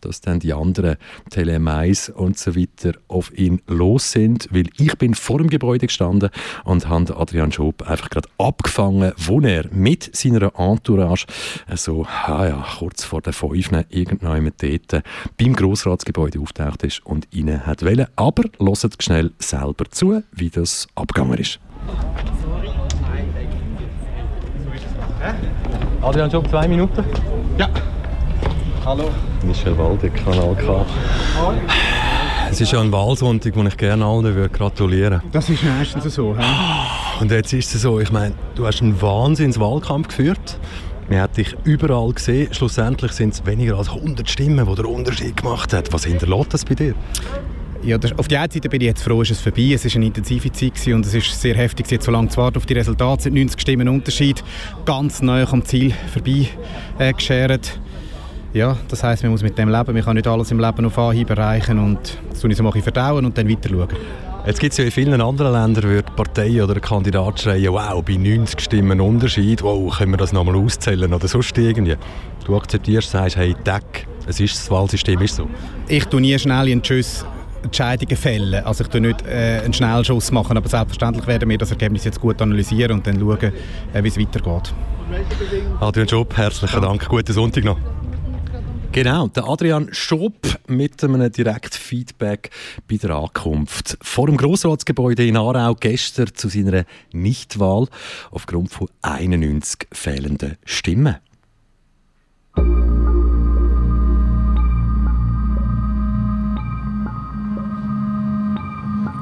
dass dann die anderen Telemais und so weiter auf ihn los sind, weil ich bin vor dem Gebäude gestanden und habe Adrian Schob einfach gerade abgefangen, wo er mit seiner Entourage so ah ja, kurz vor der Fünf irgendwann dort beim Grossratsgebäude auftaucht ist und ihn hat wollen. Aber hört schnell selber zu, wie das abgegangen ist. Adrian Schob, zwei Minuten. Ja. Hallo. Michel Waldeck, Kanal K. Es ist ja ein Wahlsonntag, wo ich gerne allen gratulieren würde. Das ist meistens so. He? Und jetzt ist es so, ich meine, du hast einen Wahnsinns-Wahlkampf geführt. Man hat dich überall gesehen. Schlussendlich sind es weniger als 100 Stimmen, die den Unterschied gemacht haben. Was hinterlässt das bei dir? Ja, das, auf die einen Seite bin ich jetzt froh, ist es vorbei. Es war eine intensive Zeit und es ist sehr heftig, jetzt so lange zu warten auf die Resultate. Es sind 90 Stimmen Unterschied, ganz neu am Ziel vorbei äh, geschert ja, das heißt, man muss mit dem leben. Man kann nicht alles im Leben auf Anhieb erreichen und das tue ich so mache ich verdauen und dann weiter schauen. Jetzt gibt es ja in vielen anderen Ländern, wo die Partei oder ein Kandidat schreien, wow, bei 90 Stimmen Unterschied, wow, können wir das nochmal auszählen oder sonst irgendwie. Du akzeptierst, sagst, hey, Deck, es ist das Wahlsystem ist so. Ich tue nie schnell einen Tschüss Entscheidungen fällen. Also ich tue nicht äh, einen Schnellschuss machen, aber selbstverständlich werden wir das Ergebnis jetzt gut analysieren und dann schauen, äh, wie es weitergeht. Adrian Job, herzlichen Dank, guten Sonntag noch. Genau, der Adrian Schob mit einem Direktfeedback bei der Ankunft vor dem Grossratsgebäude in Aarau gestern zu seiner Nichtwahl aufgrund von 91 fehlenden Stimmen.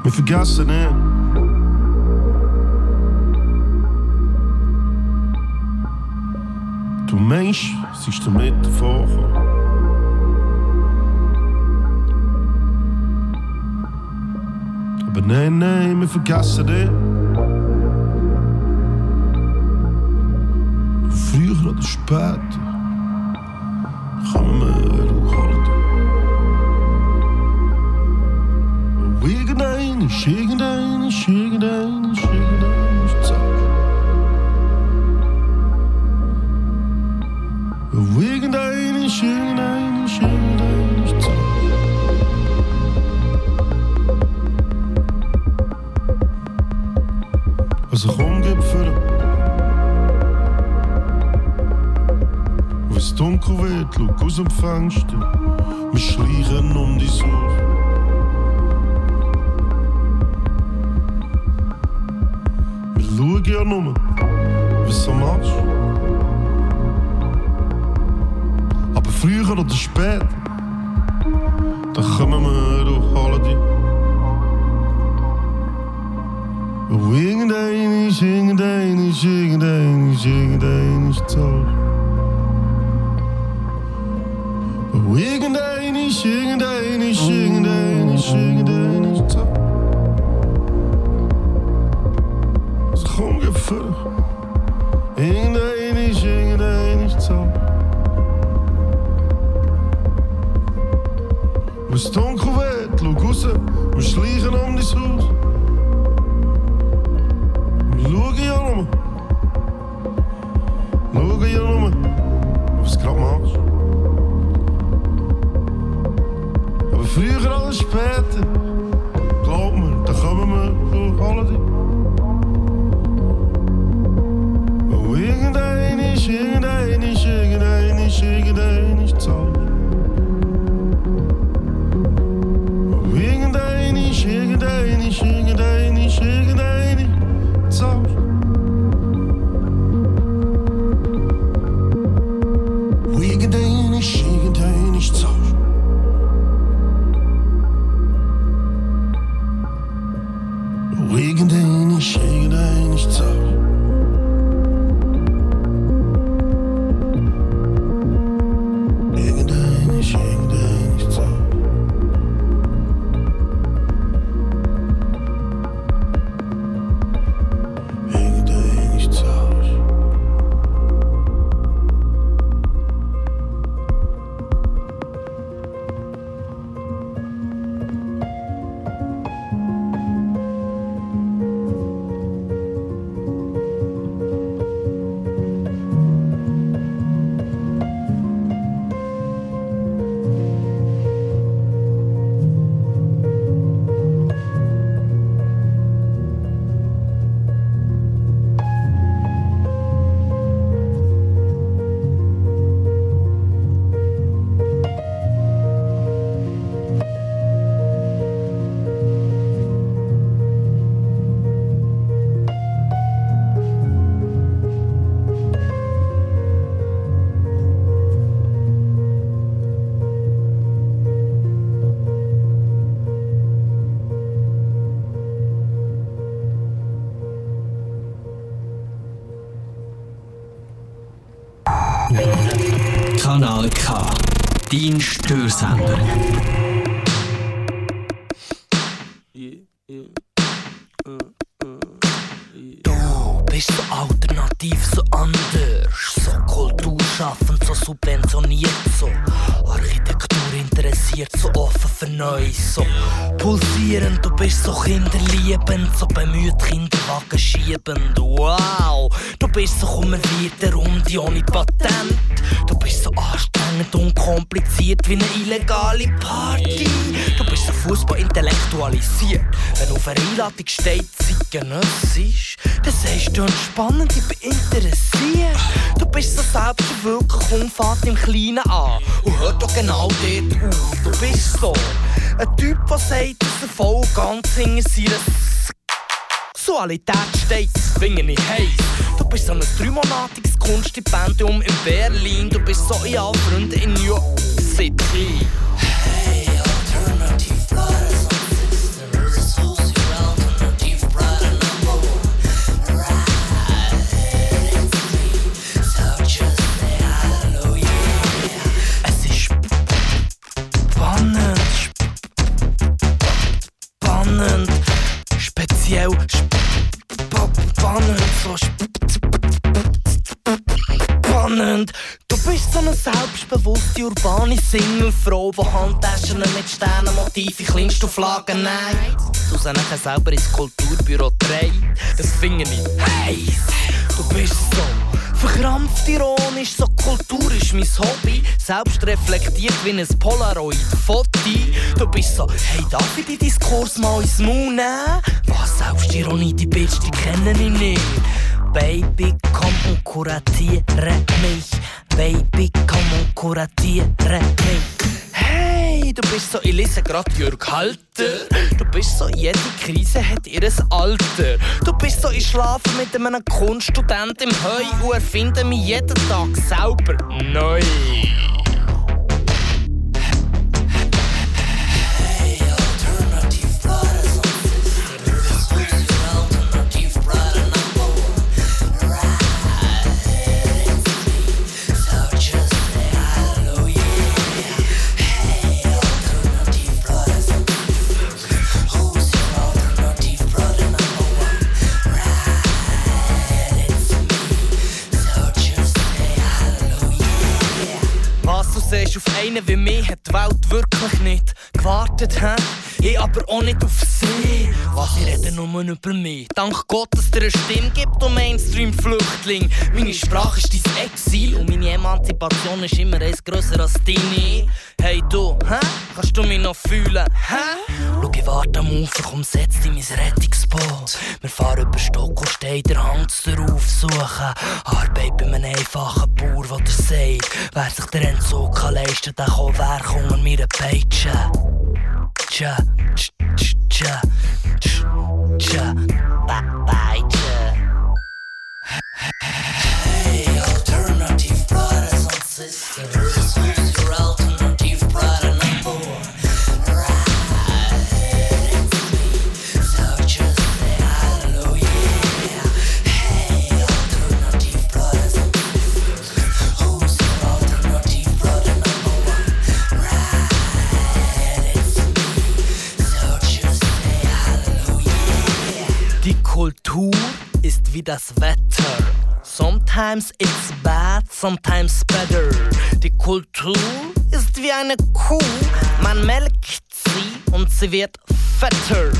Wir vergessen nicht. Du Mensch, es ist damit vorgekommen. Aber nein, nein, wir vergessen dich. Früher oder später kommen wir holen dich. Irgendein ist, irgendein ist, irgendein ist, irgendein ist Zeit. Irgendein ist, irgendein ist, irgendein ist Zeit. Also komm, gib für Wenn es dunkel wird, schau aus dem Fenster. Wir schleichen um die Uhr. Wir schauen ja nur, was du machst. Aber früher oder später, dann kommen wir und holen dich. Irgendein ist, irgendein ist, irgendein ist, irgendein ist Zoll. Irgendein ist, irgendein ist, irgendein ist, irgendein ist Zoll. Also komm, gib vor. Irgendein ist, irgendein ist Zoll. Wenn es dunkel wird, schau raus, wir schleichen um dein Haus. Schau ja nur. Schau ja nur, was du gerade machst. Aber früher oder später, glaub mir, da kommen wir durch alle die. Oh, irgendein ist, irgendein ist, irgendein ist, Störsender. Du bist so alternativ, so anders, so kulturschaffend, so subventioniert, so Architektur interessiert, so offen für Neues, so pulsierend. Du bist so kinderliebend, so bemüht Kinderwagen schiebend. Wow, du bist so kummerwirt Runde ohne Patent. Du und kompliziert wie eine illegale Party. Du bist so Fußball intellektualisiert. Wenn auf einer Einladung steht, zeitgenössisch, dann sagst du entspannend, ich bin interessiert. Du bist so selbstwirklich und fährt im Kleinen an. Und hört doch genau dort auf. Du bist so ein Typ, der sagt, dass er voll ganz hinter seiner Sexualität steht, finde ich heiß. Du bist so ein dreimonatiges Kunststipendium in Berlin. Du bist so in alle Freunde in New York City. Hey, alternative brothers and sisters, who's your alternative brother number one? Right, it's so just say hallelujah. Es ist spannend, spannend, speziell spannend, spannend. Du bist so eine selbstbewusste urbane Singlefrau, die Handtaschen mit Sternenmotiv in Kleinstauflagen näht. Du sie nachher selber ins Kulturbüro trägt. Das finde ich heiß. Du bist so verkrampft ironisch, so Kultur ist mein Hobby. Selbst reflektiert wie ein Polaroid-Foto. Du bist so, hey, darf ich den Diskurs mal ins Maul nehmen? Was, Selbstironie, die Bitch, die kenne ich nicht. Baby, komm und kuratiere mich. Baby, komm und kuratiere mich. Hey, du bist so, lese grad Jörg Halter. Du bist so, jede Krise hat ihres Alter. Du bist so, ich schlafe mit einem Kunststudent im Heu und erfinde mich jeden Tag selber neu. Was du siehst auf einen wie mich, hat die Welt wirklich nicht gewartet, hä? Ich aber auch nicht auf sie. Was, ich rede nur über mich. Dank Gott, dass dir eine Stimme gibt, du Mainstream-Flüchtling. Meine Sprache ist dein Exil und meine Emanzipation ist immer eins grösser als deine. Hey du, hä? Kannst du mich noch fühlen, hä? Schau, ich warte am Ufer, komm, setz dich in mein Rettungsboot. Wir fahren über Stock und Stein, der Hang darauf suchen. Arbeit bei einem einfachen Bauer, der sagt, wer sich den Entzug kann leisten tajo varjun mira peicha cha ch tja, cha ch cha pa cha Kultur ist wie das Wetter. Sometimes it's bad, sometimes better. Die Kultur ist wie eine Kuh, man melkt sie und sie wird fetter.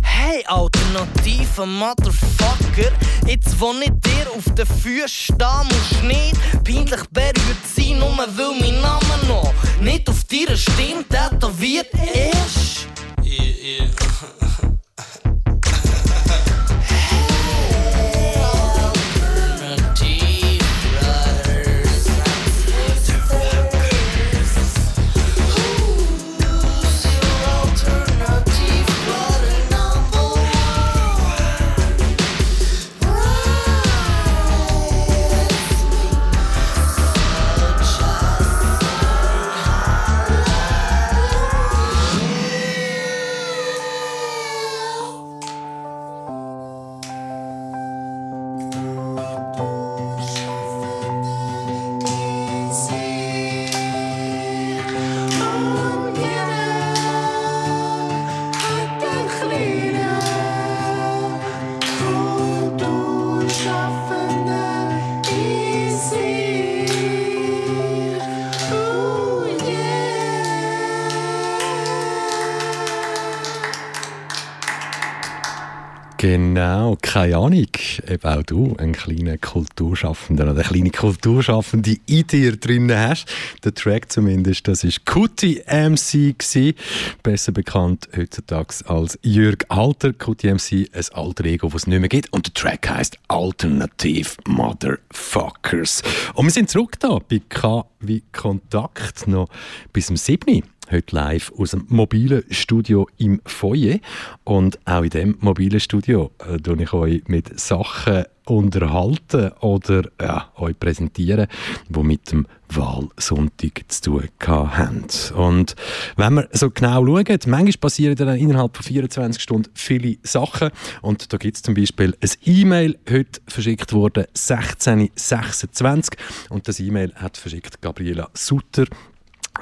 Hey, alternative Motherfucker, jetzt wo ich dir auf den Füßen stehe, musst nicht peinlich berührt sein, nur weil mein Name noch nicht auf deiner Stirn tätowiert ist. Genau, keine Ahnung, ob auch du einen kleinen Kulturschaffenden oder eine kleine Kulturschaffende in dir drin hast. Der Track zumindest, das ist Kuti MC gewesen, besser bekannt heutzutage als Jürg Alter. Kuti MC, ein alter Ego, das es nicht mehr gibt und der Track heißt Alternative Motherfuckers. Und wir sind zurück da bei K wie Kontakt noch bis zum 7 heute live aus dem mobilen Studio im Foyer. Und auch in diesem mobilen Studio äh, ich euch mit Sachen unterhalten oder ja, euch präsentieren, die mit dem Wahlsonntag zu tun haben. Und wenn wir so genau schauen, manchmal passieren dann innerhalb von 24 Stunden viele Sachen. Und da gibt es zum Beispiel ein E-Mail, heute verschickt worden, 1626. Und das E-Mail hat verschickt Gabriela Sutter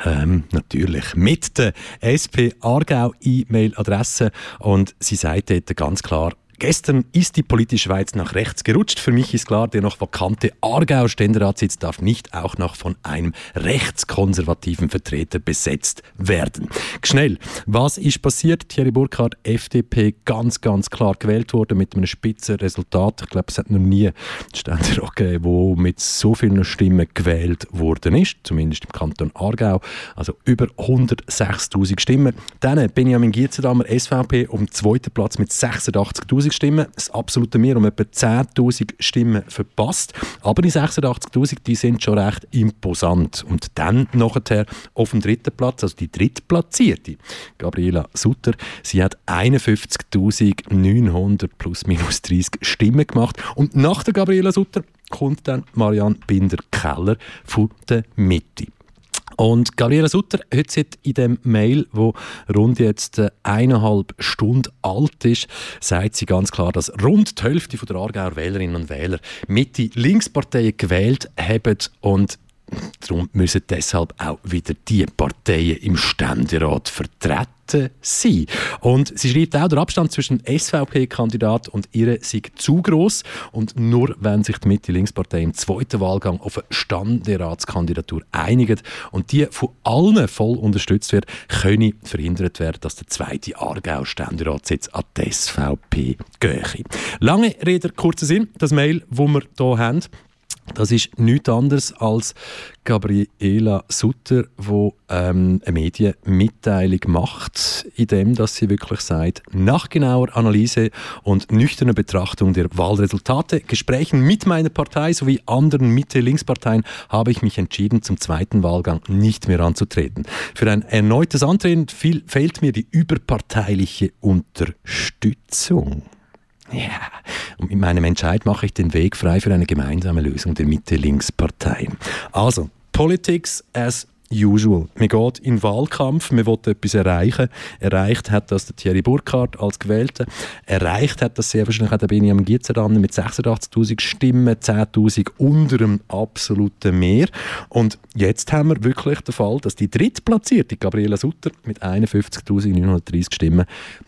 ähm, natürlich. Mit der SP Aargau E-Mail-Adresse. Und sie sagt dort ganz klar, Gestern ist die politische Schweiz nach rechts gerutscht. Für mich ist klar, der noch vakante Aargauer Ständeratssitz darf nicht auch noch von einem rechtskonservativen Vertreter besetzt werden. Schnell, was ist passiert? Thierry Burkhardt, FDP, ganz, ganz klar gewählt worden mit einem spitzen Resultat. Ich glaube, es hat noch nie Ständerat gegeben, der mit so vielen Stimmen gewählt worden ist, zumindest im Kanton Aargau. Also über 106.000 Stimmen. Dann Benjamin Gietzendamer, SVP, um zweiten Platz mit 86.000 Stimmen. Das absolute Mehr um etwa 10.000 Stimmen verpasst. Aber die 86.000, die sind schon recht imposant. Und dann nachher auf dem dritten Platz, also die drittplatzierte, Gabriela Sutter, sie hat 51.900 plus minus 30 Stimmen gemacht. Und nach der Gabriela Sutter kommt dann Marianne Binder-Keller von der Mitte. Und Gabriela Sutter hat in dem Mail, wo rund jetzt äh, eineinhalb Stunden alt ist, sagt sie ganz klar, dass rund die Hälfte der Aargauer Wählerinnen und Wähler Mitte Linksparteien gewählt haben und Darum müssen deshalb auch wieder die Parteien im Ständerat vertreten sein. Und sie schreibt auch, der Abstand zwischen SVP-Kandidat und ihr sei zu groß und nur wenn sich die Mitte-Links-Partei im zweiten Wahlgang auf eine Standeratskandidatur einigt und die von allen voll unterstützt wird, könne verhindert werden, dass der zweite Aargau-Ständeratssitz an die SVP gehe. Lange Rede, kurzer Sinn, das Mail, das wir hier haben, das ist nichts anderes als Gabriela Sutter, die ähm, eine Medienmitteilung macht, in dem, dass sie wirklich sagt, nach genauer Analyse und nüchterner Betrachtung der Wahlresultate, Gesprächen mit meiner Partei sowie anderen Mitte-Links-Parteien habe ich mich entschieden, zum zweiten Wahlgang nicht mehr anzutreten. Für ein erneutes Antreten fehlt mir die überparteiliche Unterstützung. Ja, und mit meinem Entscheid mache ich den Weg frei für eine gemeinsame Lösung der Mitte-Links-Parteien. Also, Politics as usual. Man geht in den Wahlkampf, man will etwas erreichen. Erreicht hat das der Thierry Burkhardt als Gewählter. Erreicht hat das sehr wahrscheinlich auch der Benjamin Gietzerander mit 86'000 Stimmen, 10'000 unter dem absoluten Mehr. Und jetzt haben wir wirklich den Fall, dass die drittplatzierte Gabriela Sutter mit 51'930 Stimmen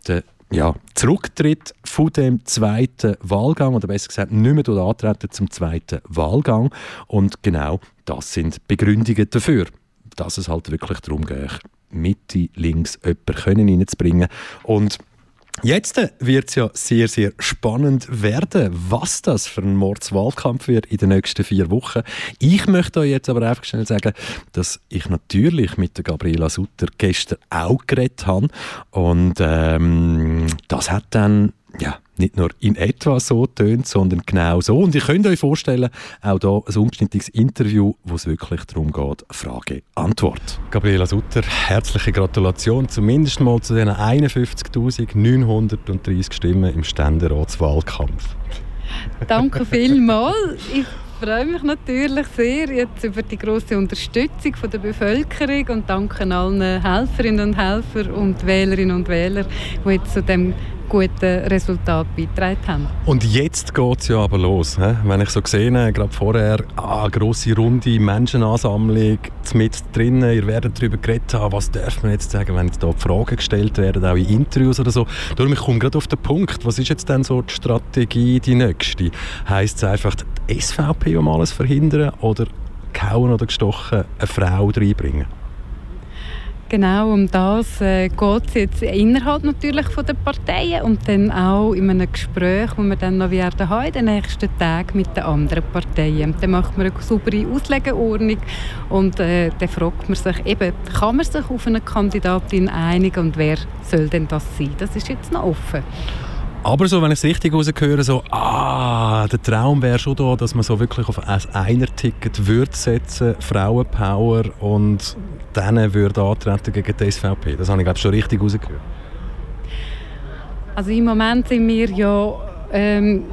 der ja, zurücktritt von dem zweiten Wahlgang oder besser gesagt nicht mehr antreten zum zweiten Wahlgang. Und genau das sind Begründungen dafür, dass es halt wirklich darum geht, Mitte, links jemanden reinzubringen und Jetzt wird es ja sehr, sehr spannend werden, was das für ein Mordswahlkampf wird in den nächsten vier Wochen. Ich möchte euch jetzt aber einfach schnell sagen, dass ich natürlich mit der Gabriela Sutter gestern auch geredet habe. Und ähm, das hat dann ja, nicht nur in etwa so tönt, sondern genau so. Und ihr könnt euch vorstellen, auch hier ein ungeschnittiges Interview, wo es wirklich darum geht, Frage-Antwort. Gabriela Sutter, herzliche Gratulation zumindest mal zu den 51.930 Stimmen im Ständeratswahlkampf. Danke vielmals. Ich freue mich natürlich sehr jetzt über die große Unterstützung von der Bevölkerung und danke allen Helferinnen und Helfern und Wählerinnen und Wählern, die jetzt zu dem guten Resultat beigetragen haben. Und jetzt geht es ja aber los. He? Wenn ich so sehe, gerade vorher, ah, grosse runde Menschenansammlung mit drinnen, ihr werdet darüber geredet haben, was darf man jetzt sagen, wenn jetzt da Fragen gestellt werden, auch in Interviews oder so. Darum, ich komme gerade auf den Punkt, was ist jetzt denn so die Strategie, die nächste? Heißt es einfach, die SVP um alles verhindern oder gehauen oder gestochen eine Frau reinbringen? Genau, um das äh, geht es jetzt innerhalb natürlich von der Parteien und dann auch in einem Gespräch, das wir dann noch werden haben, den nächsten Tagen mit den anderen Parteien. Dann macht man eine saubere Auslegeordnung und äh, dann fragt man sich eben, kann man sich auf eine Kandidatin einigen und wer soll denn das sein? Das ist jetzt noch offen. Aber so, wenn ich es richtig rausgehöre, so, ah, der Traum wäre schon da, dass man so wirklich auf ein Einer-Ticket würde setzen, Frauenpower und dann würde antreten gegen die SVP. Das habe ich glaube schon richtig rausgehört. Also im Moment sind wir ja ähm,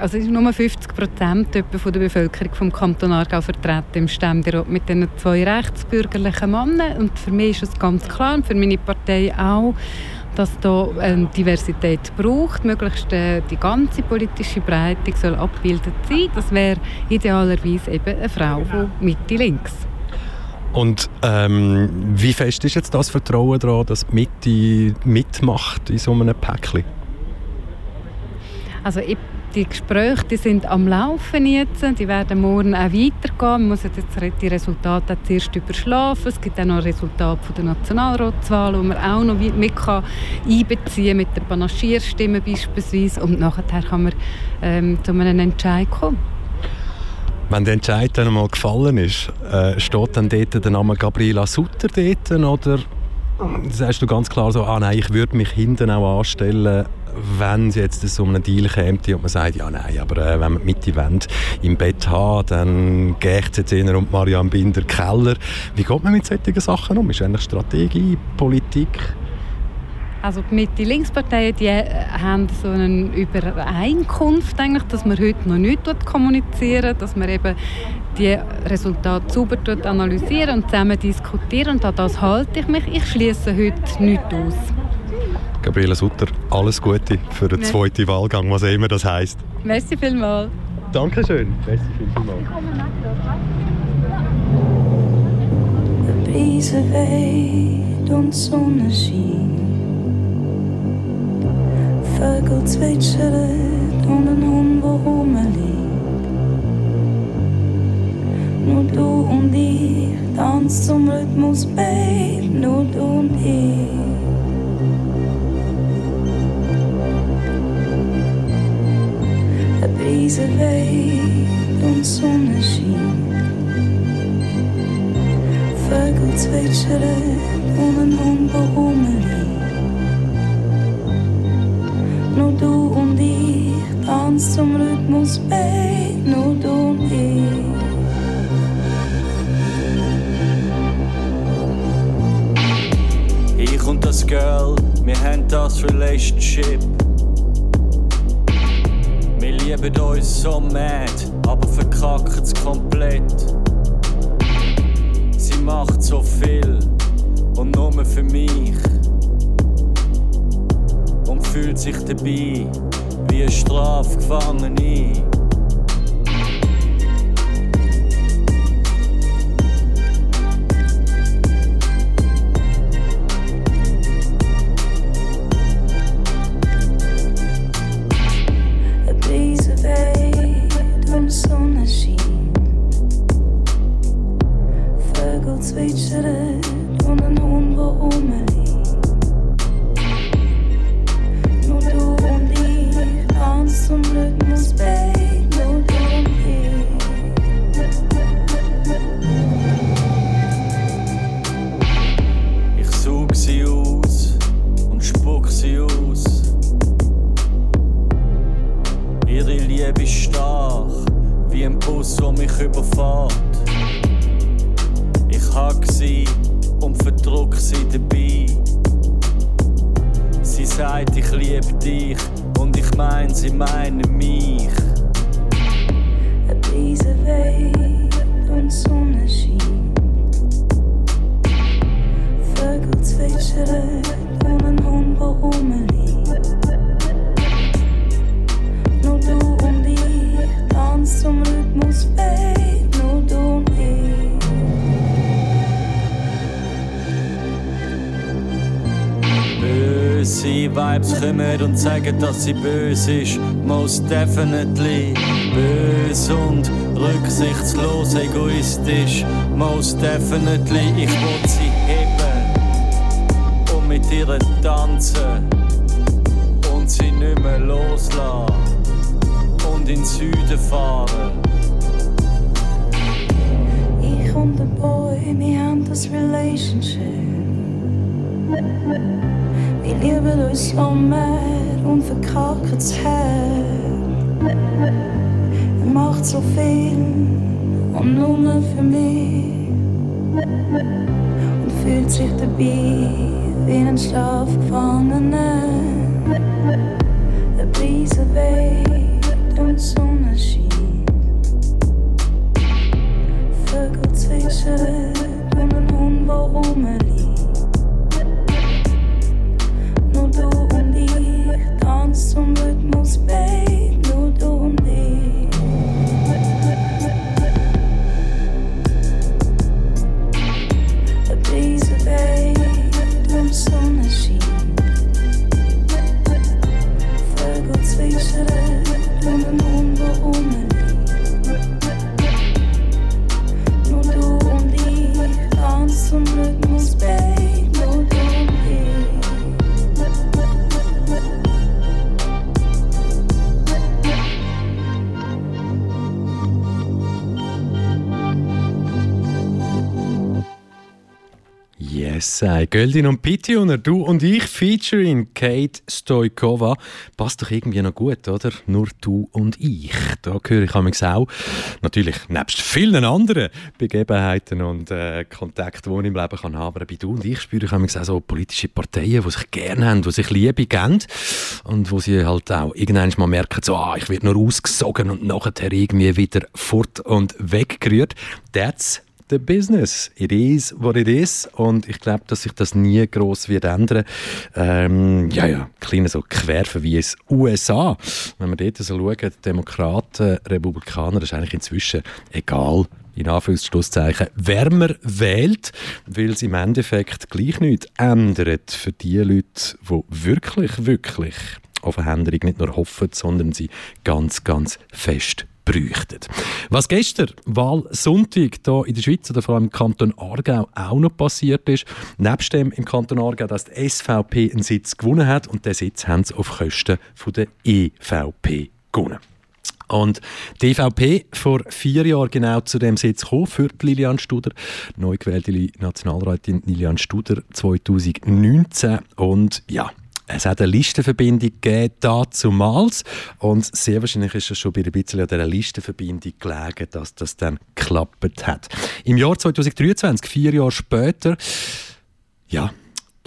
also ist nur 50 Prozent der Bevölkerung vom Kanton Aargau vertreten im Ständerat mit den zwei rechtsbürgerlichen Männern und für mich ist es ganz klar und für meine Partei auch, dass da ähm, Diversität braucht, möglichst äh, die ganze politische Breite soll abgebildet sein. Das wäre idealerweise eben eine Frau von Mitte links. Und ähm, wie fest ist jetzt das Vertrauen daran, dass die Mitte mitmacht in so einem Päckchen? Also ich die Gespräche die sind am Laufen jetzt. Die werden morgen auch weitergehen. Man muss jetzt die Resultate zuerst überschlafen. Es gibt auch noch Resultate von der Nationalratswahl, die man auch noch mit kann einbeziehen mit den Panaschierstimmen beispielsweise. Und nachher kann man ähm, zu einem Entscheid kommen. Wenn der Entscheid dann einmal gefallen ist, äh, steht dann dort der Name Gabriela Sutter dort, oder sagst du ganz klar so, ah nein, ich würde mich hinten auch anstellen wenn es jetzt so einen Deal käme und man sagt, ja nein, aber äh, wenn wir die Mitte wollen, im Bett haben, dann GCC und Marianne Binder Keller. Wie geht man mit solchen Sachen um? Ist eigentlich Strategie, Politik? Also die Mitte-Links-Parteien äh, haben so eine Übereinkunft, eigentlich, dass man heute noch nicht kommunizieren, dass man eben die Resultate sauber analysieren und zusammen diskutieren. Und an das halte ich mich. Ich schließe heute nichts aus. Gabriela Sutter, alles Gute für den zweiten Wahlgang, was immer das heisst. Merci vielmals. Dankeschön. Merci vielmals. Brise weht und Sonne schien. Vögel zwitschern und ein Hund, der rumliegt. Nur du und ich tanzt zum Rhythmus, Babe, nur du und ich. Brise weht und Sonne schien. Vögel zwitschern und ein Hund, rumliegt. Nur du und ich tanzen zum Rhythmus, Babe, nur du und ich. Ich und das Girl, wir haben das Relationship lieben uns so mad, aber verkacken es komplett. Sie macht so viel und nur für mich. Und fühlt sich dabei wie ein Strafgefangene. Sagen, dass sie böse ist, most definitely. Bös und rücksichtslos, egoistisch, most definitely. Ich will Göldin und Pitioner, du und ich featuring Kate Stoikova. Passt doch irgendwie noch gut, oder? Nur du und ich. Da höre ich mich auch. Natürlich, nebst vielen anderen Begebenheiten und äh, Kontakten, die ich im Leben kann haben, aber bei du und ich spüre ich auch so politische Parteien, die sich gerne haben, die sich Liebe geben und wo sie halt auch irgendwann mal merken, so, ah, ich werde nur ausgesogen und nachher irgendwie wieder fort und weggerührt. That's the business. It is what it is. Und ich glaube, dass sich das nie groß wird ändern. Ähm, ja, ja, kleine so Querverweis USA. Wenn wir dort so schauen, Demokraten, Republikaner, das ist eigentlich inzwischen egal, in Anführungszeichen, wer man wählt, weil es im Endeffekt gleich nichts ändert für die Leute, die wirklich, wirklich auf eine Änderung nicht nur hoffen, sondern sie ganz, ganz fest bräuchten. Was gestern, Wahlsonntag, hier in der Schweiz oder vor allem im Kanton Aargau auch noch passiert ist, nebst dem im Kanton Aargau, dass die SVP einen Sitz gewonnen hat und den Sitz haben sie auf Kosten der EVP gewonnen. Und die EVP vor vier Jahren genau zu dem Sitz gekommen für Lilian Studer, neu gewählte Nationalrätin Lilian Studer 2019 und ja, es hat eine Listenverbindung gegeben, dazumals. Und sehr wahrscheinlich ist es schon bei ein bisschen an dieser Listenverbindung gelegen, dass das dann geklappt hat. Im Jahr 2023, vier Jahre später, ja,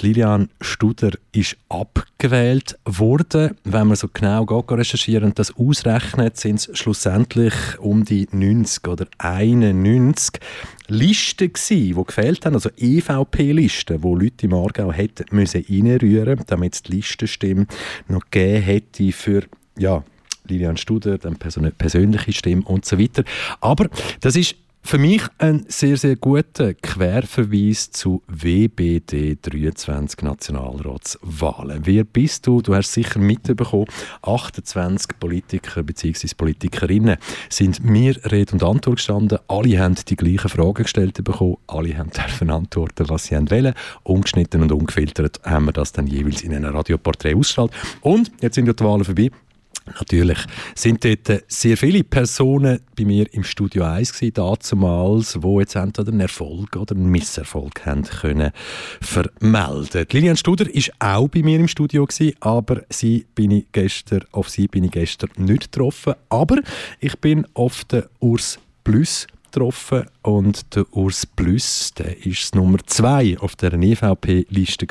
Lilian Studer ist abgewählt worden. Wenn man so genau geht, recherchieren und das ausrechnet, sind es schlussendlich um die 90 oder 91 Listen gewesen, die gefehlt haben, also EVP-Listen, wo Leute im Aargau hätten müssen reinrühren, damit es die Listenstimme noch gegeben hätte für ja, Lilian Studer, dann persönliche Stimme und so weiter. Aber das ist für mich ein sehr, sehr guter Querverweis zu WBD 23 Nationalratswahlen. Wer bist du? Du hast sicher mitbekommen, 28 Politiker bzw. Politikerinnen sind mir Rede und Antwort gestanden. Alle haben die gleichen Fragen gestellt bekommen. Alle haben dürfen antworten, was sie wollen. Ungeschnitten und ungefiltert haben wir das dann jeweils in einem Radioporträt ausgestrahlt. Und jetzt sind die Wahlen vorbei. Natürlich sind dort sehr viele Personen bei mir im Studio 1 gewesen, damals, die jetzt entweder einen Erfolg oder einen Misserfolg haben können vermelden. Lilian Studer ist auch bei mir im Studio gewesen, aber sie bin ich gestern, auf sie bin ich gestern nicht getroffen. Aber ich bin auf den Urs Plus getroffen und der Urs Plus, der ist Nummer 2 auf der EVP-Liste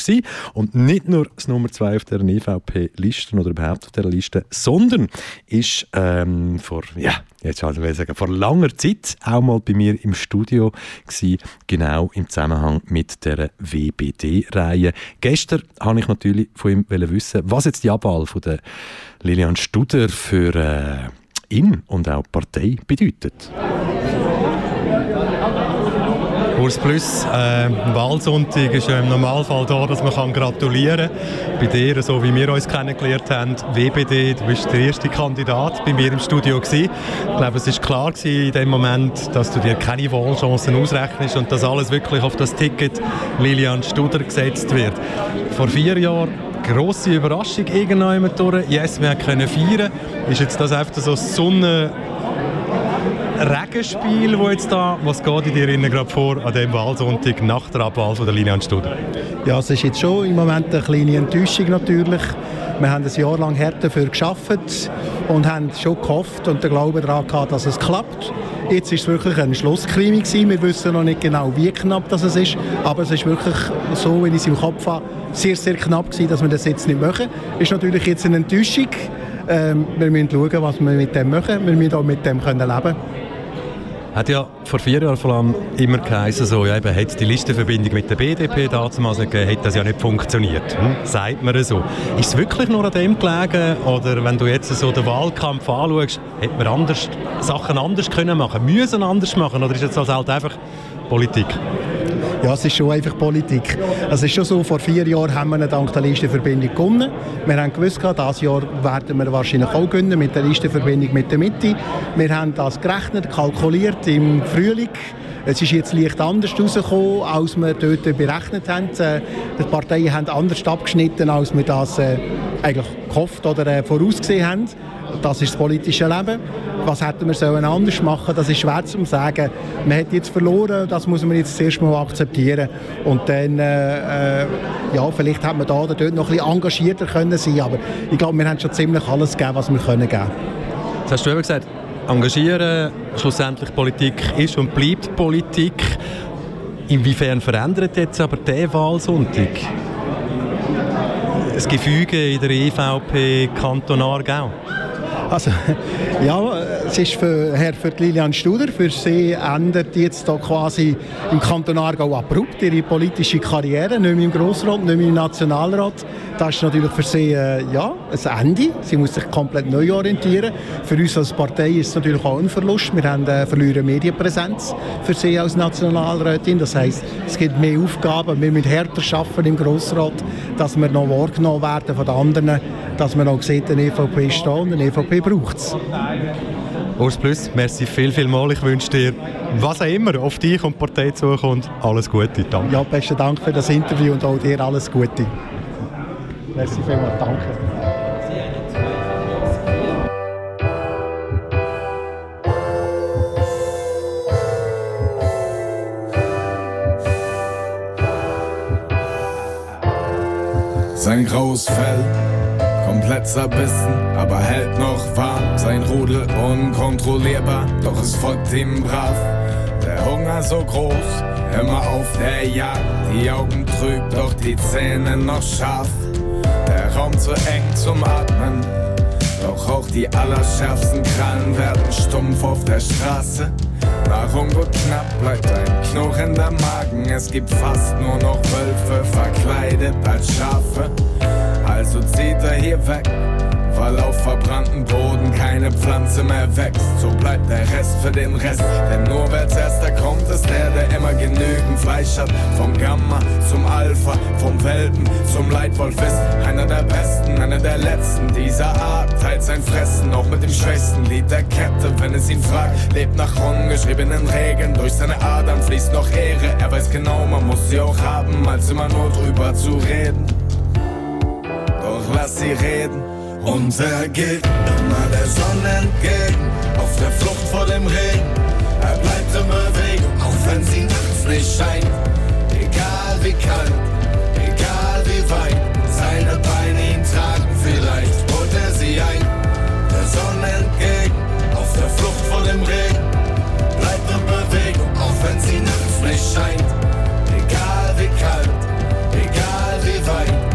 und nicht nur das Nummer 2 auf der EVP-Liste oder überhaupt auf der Liste, sondern ist ähm, vor, ja, jetzt also ich sagen, vor langer Zeit auch mal bei mir im Studio gewesen, genau im Zusammenhang mit der WBD-Reihe. Gestern habe ich natürlich von ihm wissen, was jetzt die Abwahl von der Lilian Studer für äh, ihn und auch die Partei bedeutet. Urs Plus, äh, Wahlsonntag ist ja im Normalfall da, dass man kann gratulieren kann. Bei dir, so wie wir uns kennengelernt haben, WBD, du bist der erste Kandidat bei mir im Studio gewesen. Ich glaube, es ist klar gewesen in dem Moment, dass du dir keine Wahlchancen ausrechnest und dass alles wirklich auf das Ticket Lilian Studer gesetzt wird. Vor vier Jahren grosse Überraschung irgendwann durch. Yes, wir können feiern. Ist jetzt das einfach so Sonne Regenspiel, wo jetzt da, was geht in dir gerade vor an dem Wahlsonntag nach der Abwahl von der Lilian Studer? Ja, es ist jetzt schon im Moment eine kleine Enttäuschung natürlich. Wir haben ein Jahr lang hart dafür geschafft und haben schon gehofft und den Glauben daran gehabt, dass es klappt. Jetzt ist es wirklich ein Schlusskrimi gewesen. Wir wissen noch nicht genau, wie knapp das ist, aber es ist wirklich so, wenn ich es im Kopf habe, sehr, sehr knapp gewesen, dass wir das jetzt nicht machen. Ist natürlich jetzt eine Enttäuschung. Ähm, wir müssen schauen, was wir mit dem machen. Wir müssen auch mit dem können leben hat ja vor vier Jahren vor allem immer geheißen, so, ja, eben, hätte die Listenverbindung mit der BDP damals gegeben, hätte das ja nicht funktioniert. Hm? Sagt man so. Ist es wirklich nur an dem gelegen? Oder wenn du jetzt so den Wahlkampf anschaust, hätte man anders, Sachen anders können machen, müssen anders machen? Oder ist jetzt das halt einfach Politik? Ja, es ist schon einfach Politik. Es ist schon so, vor vier Jahren haben wir dank der Listenverbindung gewonnen. Wir haben gewusst, dieses Jahr werden wir wahrscheinlich auch gewinnen mit der Listenverbindung mit der Mitte. Wir haben das gerechnet, kalkuliert im Frühling. Es ist jetzt leicht anders herausgekommen, als wir dort berechnet haben. Äh, die Parteien haben anders abgeschnitten, als wir das äh, eigentlich gehofft oder äh, vorausgesehen haben. Das ist das politische Leben. Was hätten wir sollen anders machen Das ist schwer zu sagen. Man hat jetzt verloren, das muss man jetzt zuerst mal akzeptieren. Und dann, äh, äh ja, vielleicht hätte man da oder dort noch ein bisschen engagierter können sein aber ich glaube, wir haben schon ziemlich alles gegeben, was wir können geben. Jetzt hast du eben gesagt, engagieren, schlussendlich Politik ist und bleibt Politik. Inwiefern verändert jetzt aber der Wahlsonntag das Gefüge in der EVP Kanton Aargau? Also, ja, es ist für Herr für Lilian Studer, für sie endet jetzt da quasi im Kanton Aargau abrupt ihre politische Karriere, nicht mehr im Grossrat, nicht mehr im Nationalrat. Das ist natürlich für sie äh, ja, ein Ende. Sie muss sich komplett neu orientieren. Für uns als Partei ist es natürlich auch ein Verlust. Wir haben äh, verlieren Medienpräsenz für sie als Nationalrätin. Das heißt, es gibt mehr Aufgaben. Wir müssen härter arbeiten im Grossrat, dass wir noch wahrgenommen werden von den anderen, dass man auch sieht, eine EVP da und eine EVP braucht es. Urs Plus, merci viel, viel mal. Ich wünsche dir, was auch immer auf dich und die Partei zukommt, alles Gute. Danke. Ja, besten Dank für das Interview und auch dir alles Gute. Merci vielmals, danke. Sein graues Fell, komplett zerbissen, aber hält noch warm. Sein Rudel unkontrollierbar, doch es folgt ihm brav. Der Hunger so groß, immer auf der Jagd. Die Augen trüb, doch die Zähne noch scharf. Der Raum zu eng zum Atmen. Doch auch die allerschärfsten Krallen werden stumpf auf der Straße. Nahrung wird knapp, bleibt ein knurrender Magen. Es gibt fast nur noch Wölfe, verkleidet als Schafe. Also zieht er hier weg weil auf verbranntem Boden keine Pflanze mehr wächst. So bleibt der Rest für den Rest, denn nur wer zuerst da kommt, ist der, der immer genügend Fleisch hat. Vom Gamma zum Alpha, vom Welpen zum Leitwolf ist einer der Besten, einer der Letzten dieser Art. Teilt sein Fressen auch mit dem schwächsten Lied der Kette, wenn es ihn fragt. Lebt nach ungeschriebenen Regeln, durch seine Adern fließt noch Ehre. Er weiß genau, man muss sie auch haben, als immer nur drüber zu reden. Lass sie reden. Und er geht immer der Sonne entgegen, auf der Flucht vor dem Regen. Er bleibt in Bewegung, auch wenn sie nachts nicht scheint. Egal wie kalt, egal wie weit, seine Beine ihn tragen, vielleicht holt er sie ein. Der Sonne entgegen, auf der Flucht vor dem Regen. Bleibt in Bewegung, auch wenn sie nachts nicht scheint. Egal wie kalt, egal wie weit,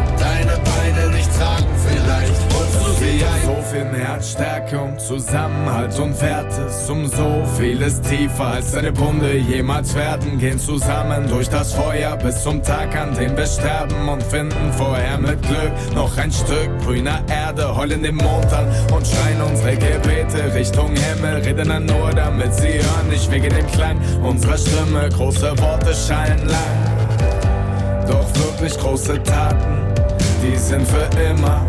deine Beine nicht tragen, vielleicht so viel mehr hat Stärke und Zusammenhalt und Werte. Um so vieles tiefer als deine Bunde jemals werden. Gehen zusammen durch das Feuer bis zum Tag, an dem wir sterben und finden vorher mit Glück noch ein Stück grüner Erde. Heulen den Mond an und schreien unsere Gebete Richtung Himmel. Reden dann nur, damit sie hören, nicht wegen dem Klang unserer Stimme. Große Worte scheinen lang, doch wirklich große Taten, die sind für immer.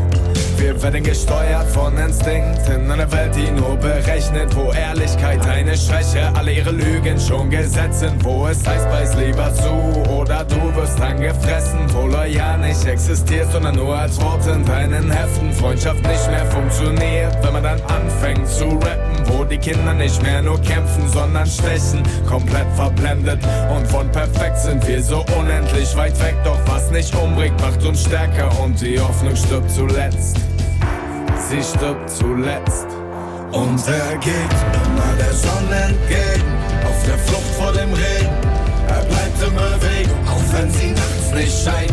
Wir werden gesteuert von Instinkt in einer Welt, die nur berechnet, wo Ehrlichkeit eine Schwäche, alle ihre Lügen schon gesetzt sind, wo es heißt, beiß lieber zu oder du wirst angefressen, wo loyal nicht existiert, sondern nur als Wort in deinen Heften. Freundschaft nicht mehr funktioniert, wenn man dann anfängt zu rappen, wo die Kinder nicht mehr nur kämpfen, sondern stechen, komplett verblendet und von perfekt sind wir so unendlich weit weg, doch was nicht umbringt, macht uns stärker und die Hoffnung stirbt zuletzt sie stirbt zuletzt. Und er geht immer der Sonne entgegen, auf der Flucht vor dem Regen. Er bleibt in Bewegung, auch wenn sie nachts nicht scheint.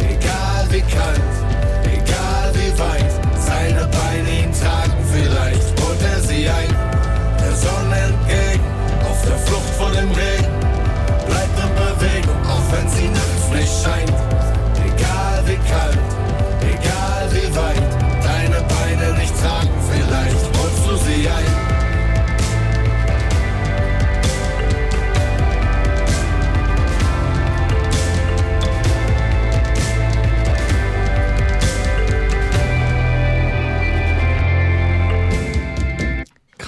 Egal wie kalt, egal wie weit, seine Beine ihn tragen, vielleicht ein. Der Sonne entgegen, auf der Flucht vor dem Regen. Bleibt in Bewegung, auch wenn sie nachts nicht scheint. Egal wie kalt, egal wie weit deine Beine nicht tragen, vielleicht holst du sie ein.